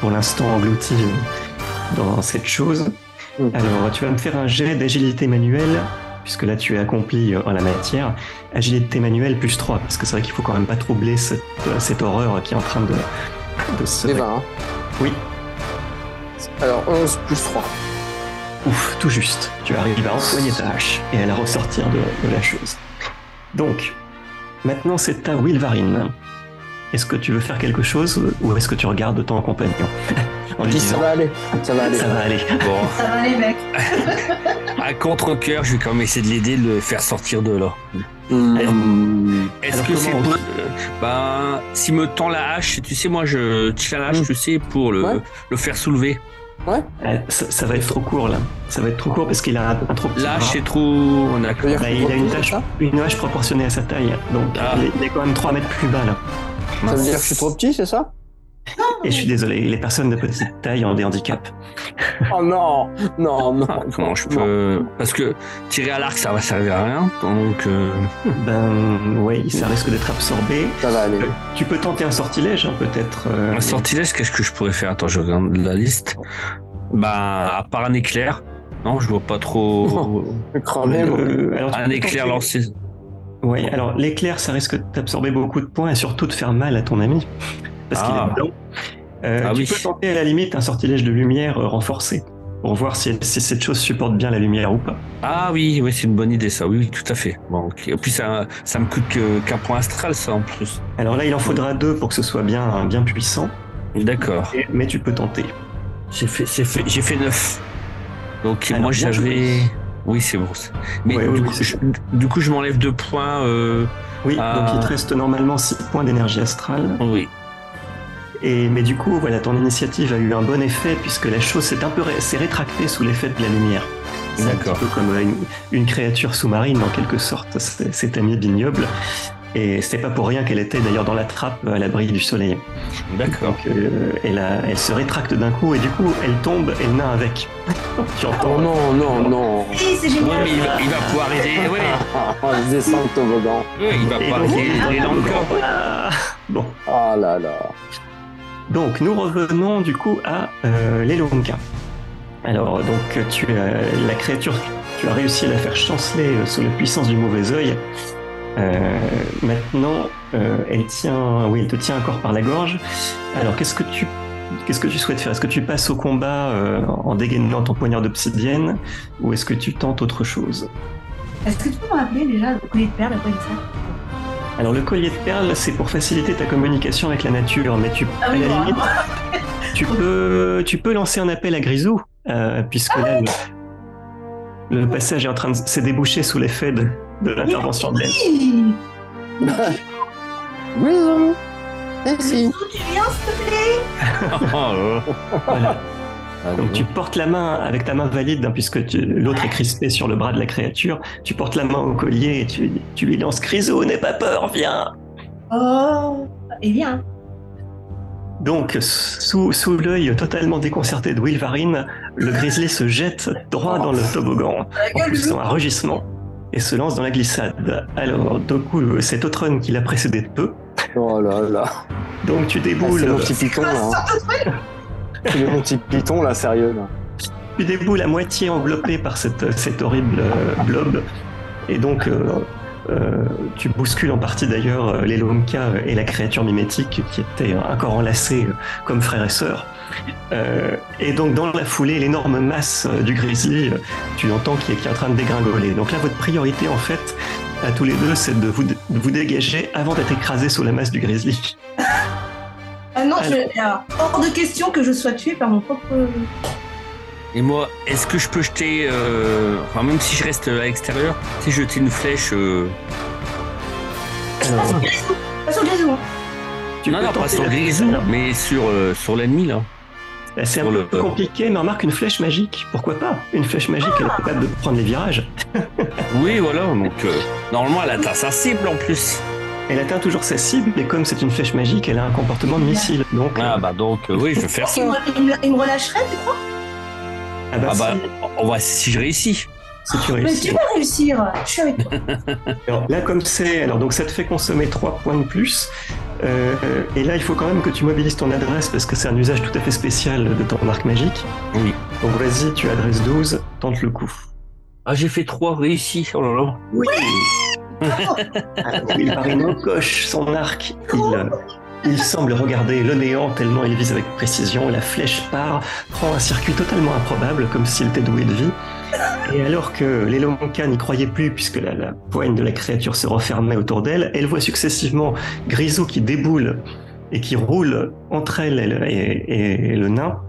pour l'instant engloutie euh, dans cette chose. Mm. Alors tu vas me faire un jet d'agilité manuelle puisque là tu es accompli euh, en la matière. Agilité manuelle plus 3 parce que c'est vrai qu'il faut quand même pas troubler cette, euh, cette horreur qui est en train de, de se... C'est 20. hein. Oui. Alors 11 plus 3. Ouf, tout juste. Tu arrives à empoigner ta hache et à la ressortir de, de la chose. Donc, maintenant c'est à Wilvarine. Est-ce que tu veux faire quelque chose ou est-ce que tu regardes ton compagnon [LAUGHS] en lui Dis, ça disant va aller. Ça va aller. ça va aller [LAUGHS] Bon, Ça va les mecs. à contre-cœur, je vais quand même essayer de l'aider, de le faire sortir de là. Hmm. Est-ce que c'est on- Ben, s'il me tend la hache, tu sais, moi je tiens la hache, Mm. tu sais, pour le, Ouais. le faire soulever. Euh, ça, ça va être trop court là. Ça va être trop court parce qu'il a un, un trop petit La bras. hache est trop. On a... Bah, il a une c'est hache, ça une hache proportionnée à sa taille. Donc Ah. il, est, il est quand même 3 mètres plus bas là. Ça veut dire que je suis trop petit, c'est ça Et je suis désolé, les personnes de petite taille ont des handicaps. Oh non Non, [LAUGHS] non. Ah, comment je non. peux. Parce que tirer à l'arc, ça va servir à rien. Donc. euh, Ben oui, ça risque d'être absorbé. Ça va aller. Euh, Tu peux tenter un sortilège, hein, peut-être. euh, Un sortilège, qu'est-ce que je pourrais faire? Attends, je regarde la liste. Bah, à part un éclair. Non, je vois pas trop. [LAUGHS] Euh, alors, Un éclair lancé. Oui, alors l'éclair, ça risque d'absorber beaucoup de points et surtout de faire mal à ton ami. Parce qu'il Ah. est blanc. Euh, Ah tu oui. peux tenter à la limite un sortilège de lumière euh, renforcé pour voir si, si cette chose supporte bien la lumière ou pas. Ah oui, oui, c'est une bonne idée ça. Oui, oui, tout à fait. Bon, ok. En plus, ça, ça me coûte qu'un point astral, ça en plus. Alors là, il en faudra deux pour que ce soit bien, bien puissant, D'accord. et- mais tu peux tenter. J'ai fait, fait, fait 9. Donc Alors, moi j'avais. Oui, c'est bon. Mais Ouais, du, oui, coup, je, du coup, je m'enlève deux points. euh, Oui, donc il te reste normalement 6 points d'énergie astrale. Oui. Et, mais du coup, voilà, ton initiative a eu un bon effet puisque la chose s'est un peu ré- s'est rétractée sous l'effet de la lumière. C'est un petit peu comme une, une créature sous-marine en quelque sorte, c'est- cet ami ignoble. Et c'est pas pour rien qu'elle était d'ailleurs dans la trappe à l'abri du soleil. D'accord. Donc euh, elle, a- elle se rétracte d'un coup et du coup elle tombe et le nain avec. [LAUGHS] tu entends Oh non, non, non. Oui, c'est Oui, mais il va, il va pouvoir aider. Ouais, [LAUGHS] On descend le toboggan. ouais, il va pouvoir aider les donc, langues. ah, Bon, Ah là là. donc nous revenons du coup à euh, l'Elonka. Alors donc tu as la créature, tu as réussi à la faire chanceler euh, sous la puissance du mauvais œil. Euh, maintenant, euh, elle tient, oui, elle te tient encore par la gorge. Alors qu'est-ce que tu Qu'est-ce que tu souhaites faire? Est-ce que tu passes au combat euh, en dégainant ton poignard d'obsidienne ou est-ce que tu tentes autre chose? Est-ce que tu peux me rappeler déjà le collier de perles, il sert Alors le collier de perles, c'est pour faciliter ta communication avec la nature, mais tu, Ah à oui, la limite, tu [LAUGHS] peux, tu peux lancer un appel à Grisou, puisque là, le, le passage est en train de s'est débouché sous l'effet de, de l'intervention de l'aile. [LAUGHS] Oui Grisou Ici Grisou, tu viens, s'il te plaît [LAUGHS] Oh, euh, Voilà. Ah, Donc tu portes la main avec ta main valide, hein, puisque l'autre est crispé sur le bras de la créature. Tu portes la main au collier et tu, tu lui lances Grisou, n'aie pas peur, viens. Oh Et bien. Donc, sous, sous l'œil totalement déconcerté de Wilvarine, le grizzly se jette droit dans le toboggan, en poussant un rugissement, et se lance dans la glissade. Alors, du coup, c'est Otron qui l'a précédé de peu. Oh là là. Donc, tu Ah, c'est déboules, mon petit python là. hein. [LAUGHS] C'est mon petit python là, sérieux là. tu déboules à moitié enveloppé par cette, cet horrible euh, blob. Et donc, euh, euh, tu bouscules en partie d'ailleurs euh, les Lomka et la créature mimétique qui étaient encore enlacés euh, comme frères et sœurs. Euh, et donc, dans la foulée, l'énorme masse euh, du grizzly, euh, tu entends qui est, qui est en train de dégringoler. Donc là, votre priorité, en fait, à tous les deux, c'est de vous, de vous dégager avant d'être écrasé sous la masse du grizzly. Ah non, Alors. je... hors de question que je sois tué par mon propre. Et moi, est-ce que je peux jeter, euh, enfin même si je reste à l'extérieur, si je jeter une flèche euh, Pas sur Grisou Pas sur Grisou hein. Tu Non, non, pas sur Grisou, mais sur, euh, sur l'ennemi là. Bah, C'est un peu le- compliqué, mais remarque une flèche magique. Pourquoi pas? Une flèche magique, elle est capable de prendre les virages. [LAUGHS] Oui, voilà, donc euh, normalement elle atteint sa cible en plus. Elle atteint toujours sa cible, et comme c'est une flèche magique, elle a un comportement de missile. Donc, Ah euh, bah donc euh, oui, je vais faire ça. me, il me- il me relâcherait, tu crois? Ah bah, Ah bah, on va si je réussis. si tu Mais réussis. tu vas réussir Je suis avec toi. [LAUGHS] Alors, là, comme c'est, alors donc ça te fait consommer 3 points de plus. Euh, et là, il faut quand même que tu mobilises ton adresse parce que c'est un usage tout à fait spécial de ton arc magique. Oui. Donc vas-y, tu adresses 12, tente le coup. Ah j'ai fait trois réussis. Oh là là. Oui [LAUGHS] Il Marino coche son arc. Il, euh, il semble regarder le néant tellement il vise avec précision. La flèche part, prend un circuit totalement improbable, comme s'il était doué de vie. Et alors que l'Elonka n'y croyait plus, puisque la, poigne de la créature se refermait autour d'elle, elle voit successivement Grisou qui déboule et qui roule entre elle et le, nain.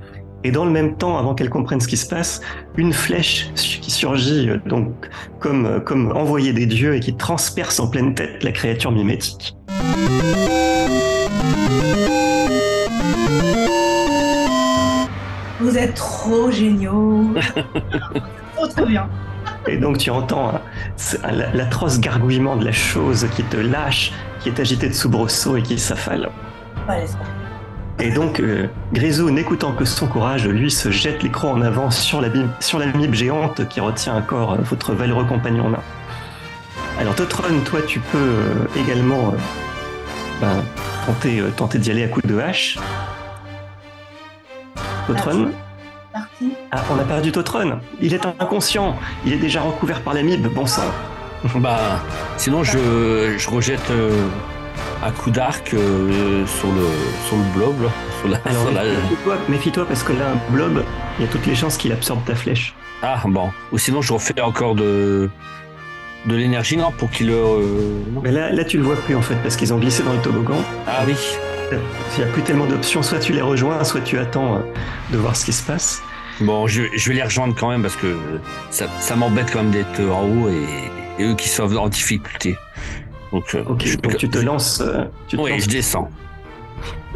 Et dans le même temps, avant qu'elle comprenne ce qui se passe, une flèche qui surgit euh, donc comme, comme envoyé des dieux et qui transperce en pleine tête la créature mimétique. Êtes trop géniaux. trop [LAUGHS] trop bien. Et donc tu entends hein, ce- la- l'atroce gargouillement de la chose qui te lâche, qui est agitée de soubresaut et qui s'affale. Et donc euh, Grisou, n'écoutant que son courage, lui se jette crocs en avant sur la, sur la mibe géante qui retient encore euh, votre valeureux compagnon nain. Alors Totron, toi tu peux euh, également euh, ben, tenter, euh, tenter d'y aller à coups de hache. Totron parti. Ah, on a perdu Totron. Il est inconscient. Il est déjà recouvert par la mib, bon sang. [LAUGHS] Bah sinon je, je rejette euh, un coup d'arc euh, sur le sur le blob là. Sur la, Alors, sur la- méfie-toi, méfie-toi parce que là, un blob, il y a toutes les chances qu'il absorbe ta flèche. Ah bon. Ou sinon je refais encore de de l'énergie non pour qu'il euh. Mais là, là, tu le vois plus en fait parce qu'ils ont glissé dans le toboggan. Ah oui. Il n'y a plus tellement d'options. Soit tu les rejoins, soit tu attends euh, de voir ce qui se passe. Bon, je, je vais les rejoindre quand même parce que ça, ça m'embête quand même d'être en haut et, et eux qui sont en difficulté. Donc, euh, Ok, je, donc tu te lances. euh, tu te Oui, lances. je descends.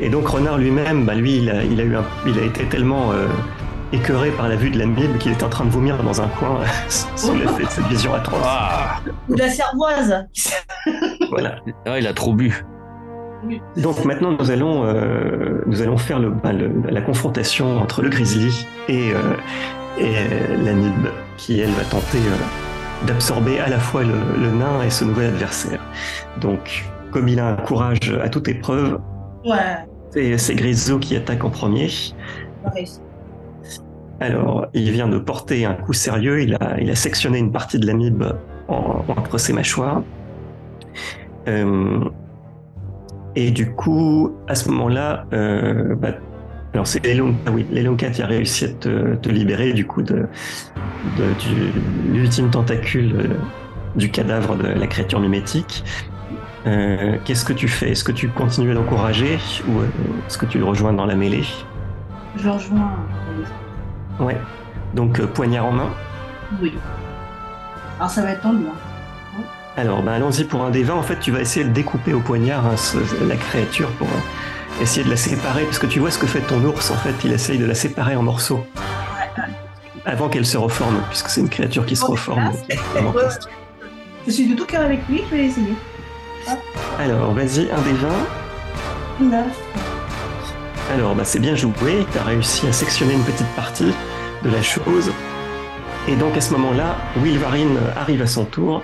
Et donc Renard lui-même, bah, lui, il a, il a eu un- il a été tellement euh, écœuré par la vue de la mib qu'il est en train de vomir dans un coin [LAUGHS] sous l'effet [LAUGHS] de cette vision atroce. Ah, Ou de la cervoise. voilà. Ah, il a trop bu. Donc maintenant, nous allons, euh, nous allons faire le, bah, le- la confrontation entre le grizzly et, euh, et euh, la nib, qui elle va tenter euh, d'absorber à la fois le, le nain et ce nouvel adversaire. Donc, comme il a un courage à toute épreuve, Ouais, c'est c'est Grisou qui attaque en premier. Alors, il vient de porter un coup sérieux, il a, il a sectionné une partie de l'amibe en- entre ses mâchoires. Et du coup, à ce moment-là, euh, bah, alors c'est Lelon, ah oui, Lelonka qui a réussi à te, te libérer du coup de, l'ultime tentacule euh, du cadavre de la créature mimétique. Euh, Qu'est-ce que tu fais? Est-ce que tu continues à l'encourager ou est-ce que tu le rejoins dans la mêlée? Je rejoins. Ouais. Donc poignard en main? Oui. Alors ça va être tendu. Hein. Alors, bah, allons-y pour un des 20. En fait, tu vas essayer de découper au poignard hein, ce- la créature pour euh, essayer de la séparer. Parce que tu vois ce que fait ton ours. En fait, il essaye de la séparer en morceaux. Avant qu'elle se reforme, puisque c'est une créature qui se reforme. ouais. Je suis de tout cœur avec lui, je vais essayer. Alors, vas-y, un des 20. Neuf. Alors, bah, c'est bien joué. Tu as réussi à sectionner une petite partie de la chose. Et donc, à ce moment-là, Wilvarine arrive à son tour.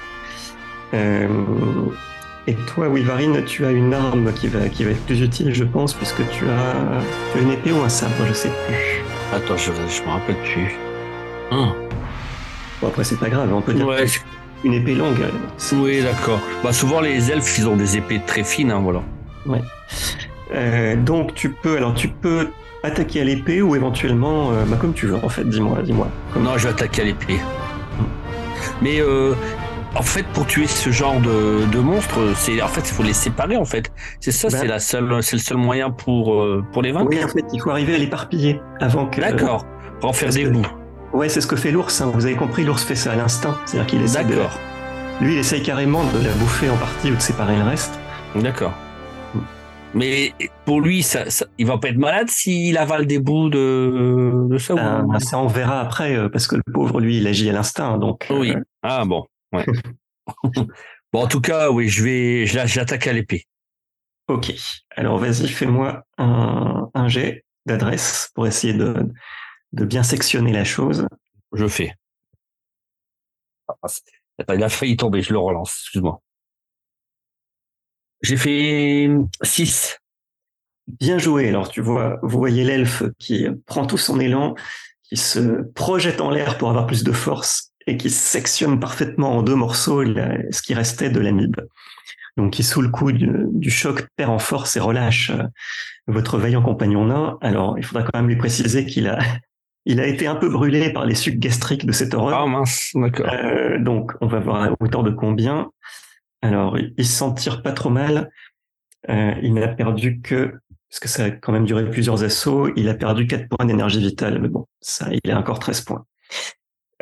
Euh, et toi, Wilvarine, tu as une arme qui va, qui va être plus utile, je pense, puisque tu as, tu as une épée ou un sabre, je sais plus. Attends, je, je me rappelle plus. Hum. Bon, après, c'est pas grave, on peut dire Ouais, une épée longue. c'est- oui, d'accord. Bah, souvent, les elfes, ils ont des épées très fines, hein, voilà. Euh, donc, tu peux, alors, tu peux attaquer à l'épée ou éventuellement, euh, bah, comme tu veux, en fait, dis-moi, dis-moi. Comme- Non, je vais attaquer à l'épée. Mais euh, en fait, pour tuer ce genre de, de monstres, c'est en fait, il faut les séparer. En fait, c'est ça, Ben- c'est la seule, c'est le seul moyen pour euh, pour les vaincre. Oui, en fait, il faut arriver à l'éparpiller avant que. D'accord. Pour en faire des bouts. Ouais, c'est ce que fait l'ours. hein. Vous avez compris, l'ours fait ça à l'instinct. C'est-à-dire qu'il essaie de. D'accord. Lui, il essaye carrément de la bouffer en partie ou de séparer le reste. D'accord. Mais pour lui, ça, ça- il va pas être malade s'il avale des bouts de, de ça. ou- Euh, ça, on verra après, euh, parce que le pauvre, lui, il agit à l'instinct. Donc, euh, Oui. Ah bon. Ouais. [LAUGHS] bon, en tout cas, oui, je vais, j'attaque à l'épée. ok. Alors, vas-y, fais-moi un, un jet d'adresse pour essayer de, de bien sectionner la chose. Je fais. Attends, il a failli tomber, je le relance, excuse-moi. J'ai fait 6. Bien joué. Alors, tu vois, vous voyez l'elfe qui prend tout son élan, qui se projette en l'air pour avoir plus de force et qui sectionne parfaitement en deux morceaux la- ce qui restait de l'amibe. Donc, qui, sous le coup du, du choc, perd en force et relâche euh, votre vaillant compagnon nain. Alors, il faudra quand même lui préciser qu'il a, [LAUGHS] il a été un peu brûlé par les sucs gastriques de cette horreur. Ah mince, d'accord. Euh, donc, on va voir à hauteur de combien. Alors, il s'en tire pas trop mal. Euh, il n'a perdu que, parce que ça a quand même duré plusieurs assauts, il a perdu 4 points d'énergie vitale. Mais bon, ça, il a encore 13 points.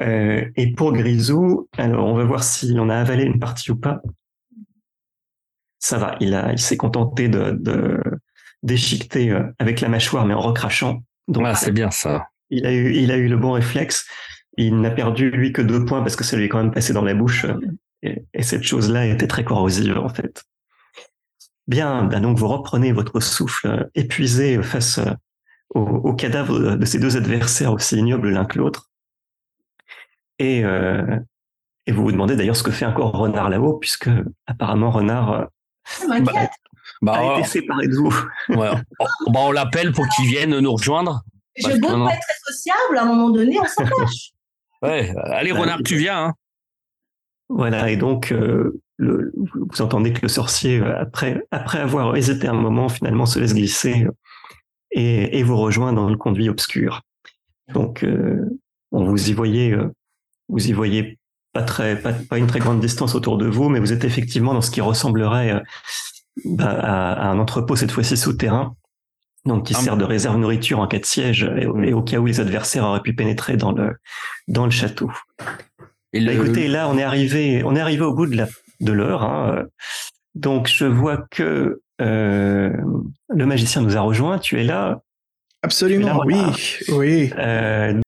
Euh, et pour Grisou, alors on va voir s'il en a avalé une partie ou pas. Ça va, il a, il s'est contenté de, de déchiqueter euh, avec la mâchoire, mais en recrachant. Donc, Ah, c'est bien ça. il a eu, il a eu le bon réflexe. Il n'a perdu lui que deux points parce que ça lui est quand même passé dans la bouche. euh, Et, et cette chose-là était très corrosive en fait. Bien, ben donc vous reprenez votre souffle épuisé face au, au cadavre de ces deux adversaires aussi ignobles l'un que l'autre. Et, euh, et vous vous demandez d'ailleurs ce que fait encore Renard là-haut, puisque apparemment Renard euh, Ça m'inquiète. Bah, a on, été séparé de vous. ouais, [LAUGHS] on- bah, on l'appelle pour qu'il vienne nous rejoindre. Beau que non. pas être très sociable, à un moment donné, on. [LAUGHS] Ouais, allez Bah, renard, tu viens. Hein. Voilà, et donc euh, le, vous entendez que le sorcier, après, après avoir hésité un moment, finalement se laisse glisser et, et vous rejoint dans le conduit obscur. Donc, euh, on vous y voyez, euh, vous y voyez pas très, pas, pas une très grande distance autour de vous, mais vous êtes effectivement dans ce qui ressemblerait euh, bah, à, à un entrepôt cette fois-ci souterrain, donc qui Ah. sert de réserve nourriture en cas de siège et, au- et au cas où les adversaires auraient pu pénétrer dans le dans le château. Et Bah, écoutez, là, on est arrivé, on est arrivé au bout de la de l'heure. hein. Euh, Donc, je vois que euh, le magicien nous a rejoint. Tu es là? Absolument, là, oui, oui. Euh,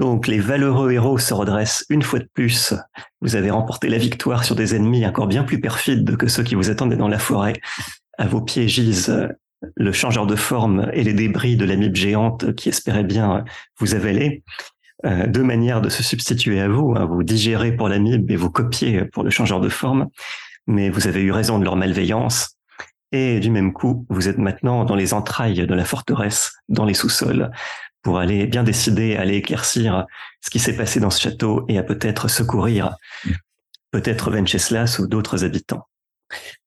Donc les valeureux héros se redressent une fois de plus. Vous avez remporté la victoire sur des ennemis encore bien plus perfides que ceux qui vous attendaient dans la forêt. À vos pieds gisent le changeur de forme et les débris de l'amibe géante qui espérait bien vous avaler. Euh, deux manières de se substituer à vous. Hein. Vous digérez pour l'amibe et vous copiez pour le changeur de forme. Mais vous avez eu raison de leur malveillance. Et du même coup, vous êtes maintenant dans les entrailles de la forteresse, dans les sous-sols, pour aller bien décider, aller éclaircir ce qui s'est passé dans ce château et à peut-être secourir peut-être Venceslas ou d'autres habitants.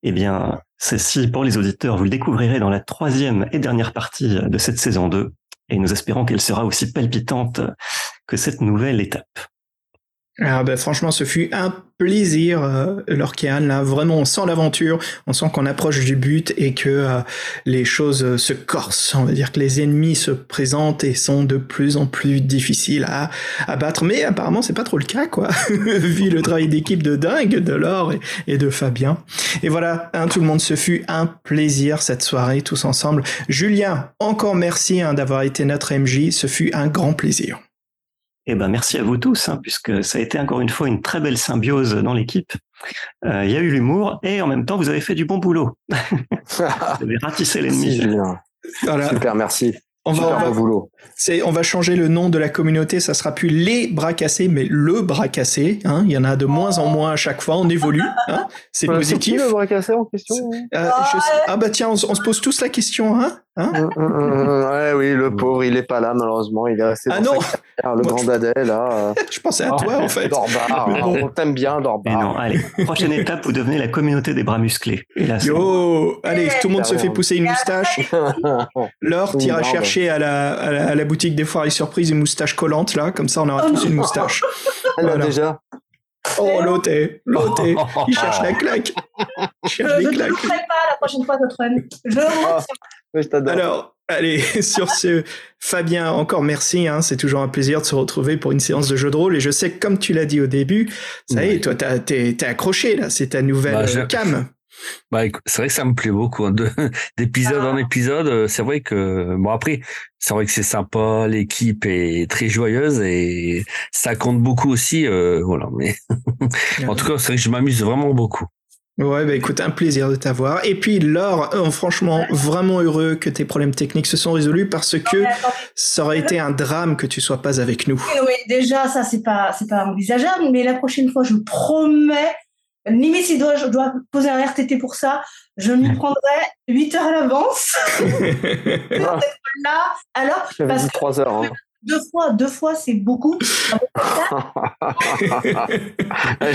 Eh bien, ceci, pour les auditeurs, vous le découvrirez dans la troisième et dernière partie de cette saison 2, et nous espérons qu'elle sera aussi palpitante que cette nouvelle étape. Ah ben franchement, ce fut un plaisir, euh. Là, vraiment, on sent l'aventure, on sent qu'on approche du but et que euh, les choses se corsent. On va dire que les ennemis se présentent et sont de plus en plus difficiles à, à battre. Mais apparemment, c'est pas trop le cas, quoi, [LAUGHS] vu le travail d'équipe de dingue de Laure et, de Fabien. Et voilà, hein, tout le monde, ce fut un plaisir cette soirée tous ensemble. Julien, encore merci hein, d'avoir été notre MJ. Ce fut un grand plaisir. Eh ben, merci à vous tous, hein, puisque ça a été encore une fois une très belle symbiose dans l'équipe. Euh, il y a eu l'humour et en même temps, vous avez fait du bon boulot. [LAUGHS] vous avez ratissé l'ennemi. Super, merci. On va, boulot. on va changer le nom de la communauté, ça sera plus les bras cassés, mais le bras cassé. Hein. Il y en a de moins en moins à chaque fois, on évolue. Hein. C'est positif. le bras cassé en question euh, Ah bah tiens, on, se pose tous la question. Hein, hein hum, hum, hum, ouais, oui, le pauvre, il est pas là malheureusement, il est resté ah non le grand dadais là. Euh. [LAUGHS] Je pensais à toi en fait. Dorbar, on t'aime bien Dorbar. non, allez, prochaine étape, vous devenez la communauté des bras musclés. Et là, Yo, allez, tout le monde se fait pousser une moustache. [LAUGHS] Laure, t'iras chercher à la, à la, boutique des foires et surprises une moustache collante là, comme ça on aura tous une moustache. [LAUGHS] voilà. déjà. Oh, l'auté, l'auté, il cherche la claque. Il cherche je ne pas la prochaine fois, votre Je oh, Alors, allez, [LAUGHS] sur ce, Fabien, encore merci. Hein, c'est toujours un plaisir de se retrouver pour une séance de jeu de rôle. Et je sais que, comme tu l'as dit au début, ça y est, toi, t'es accroché là. C'est ta nouvelle bah, euh, cam. Bah, c'est vrai que ça me plaît beaucoup. Hein, [LAUGHS] d'épisode en épisode, euh, c'est vrai que bon après, c'est vrai que c'est sympa, l'équipe est très joyeuse et ça compte beaucoup aussi. Euh, voilà, mais [LAUGHS] en tout cas, c'est vrai que je m'amuse vraiment beaucoup. Ouais, bah écoute, un plaisir de t'avoir. Et puis Laure, euh, franchement, vraiment heureux que tes problèmes techniques se sont résolus parce que ça aurait été un drame que tu sois pas avec nous. Oui, déjà, ça c'est pas c'est pas envisageable, mais la prochaine fois, je promets Limite, si je dois poser un RTT pour ça, je m'y [LAUGHS] prendrai 8 heures à l'avance. [LAUGHS] là, alors, parce 3 heures. Hein. Deux fois, deux fois, c'est beaucoup. [LAUGHS] je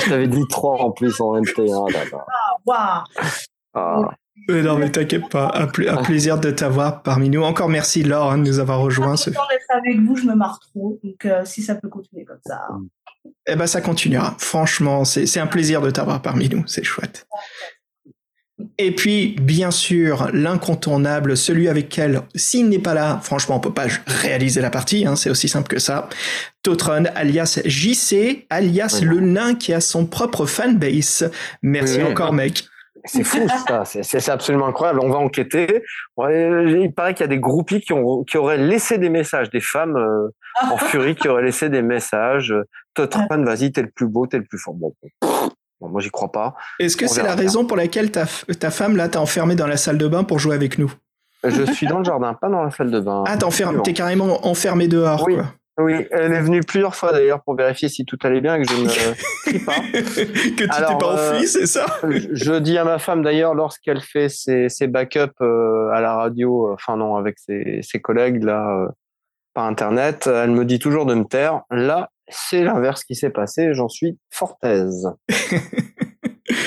t'avais dit 3 en plus en MT. Hein, ah, ah. Mais non, mais t'inquiète pas. Un, plaisir de t'avoir parmi nous. Encore merci, Laure, hein, de nous avoir rejoints. Je d'être avec vous, je me marre trop. Donc, euh, si ça peut continuer comme ça. Eh ben, ça continuera. Franchement, c'est un plaisir de t'avoir parmi nous. C'est chouette. Et puis, bien sûr, l'incontournable, celui avec lequel, s'il n'est pas là, franchement, on peut pas réaliser la partie, hein, c'est aussi simple que ça. Totron, alias JC, alias le nain qui a son propre fanbase. Merci encore, mec. C'est fou, ça. [LAUGHS] C'est absolument incroyable. On va enquêter. il paraît qu'il y a des groupies qui, ont, qui auraient laissé des messages, des femmes euh, en [LAUGHS] furie qui auraient laissé des messages. Totran, vas-y, t'es le plus beau, t'es le plus fort. Bon, moi, j'y crois pas. Est-ce que c'est la raison pour laquelle ta, ta femme, là, t'a enfermé dans la salle de bain pour jouer avec nous? Je suis dans le jardin, pas dans la salle de bain. Ah, t'es carrément enfermé dehors, oui. quoi. Oui, elle est venue plusieurs fois d'ailleurs pour vérifier si tout allait bien et que je ne [LAUGHS] crie pas. que tu t'es pas enfui, euh, c'est ça? Je dis à ma femme d'ailleurs lorsqu'elle fait ses, ses backups euh, à la radio, enfin non, avec ses, ses collègues là euh, par internet, elle me dit toujours de me taire. Là, c'est l'inverse qui s'est passé, j'en suis fort [LAUGHS] aise.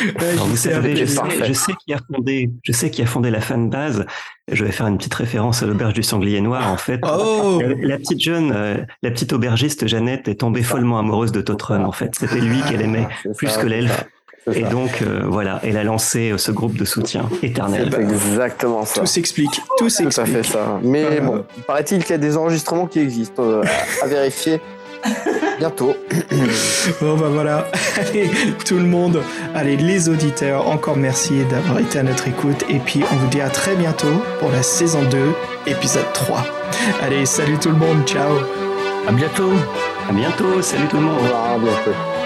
je, sais, qui a fondé, je sais qui a fondé la fanbase. Je vais faire une petite référence à l'auberge du sanglier noir. En fait, oh la petite jeune, euh, la petite aubergiste Jeannette est tombée follement amoureuse de Totron. En fait, c'était lui qu'elle aimait plus que l'elfe. Et donc, euh, voilà, elle a lancé euh, ce groupe de soutien éternel. C'est exactement ça. Tout s'explique. Tout s'explique. Tout à fait ça. Mais bon, paraît-il qu'il y a des enregistrements qui existent à vérifier. Bientôt. bon bah voilà. [LAUGHS] Allez, tout le monde, allez les auditeurs, encore merci d'avoir été à notre écoute et puis on vous dit à très bientôt pour la saison 2, épisode 3. Allez, salut tout le monde, ciao. À bientôt. À bientôt. Salut tout le Au monde. revoir, à bientôt.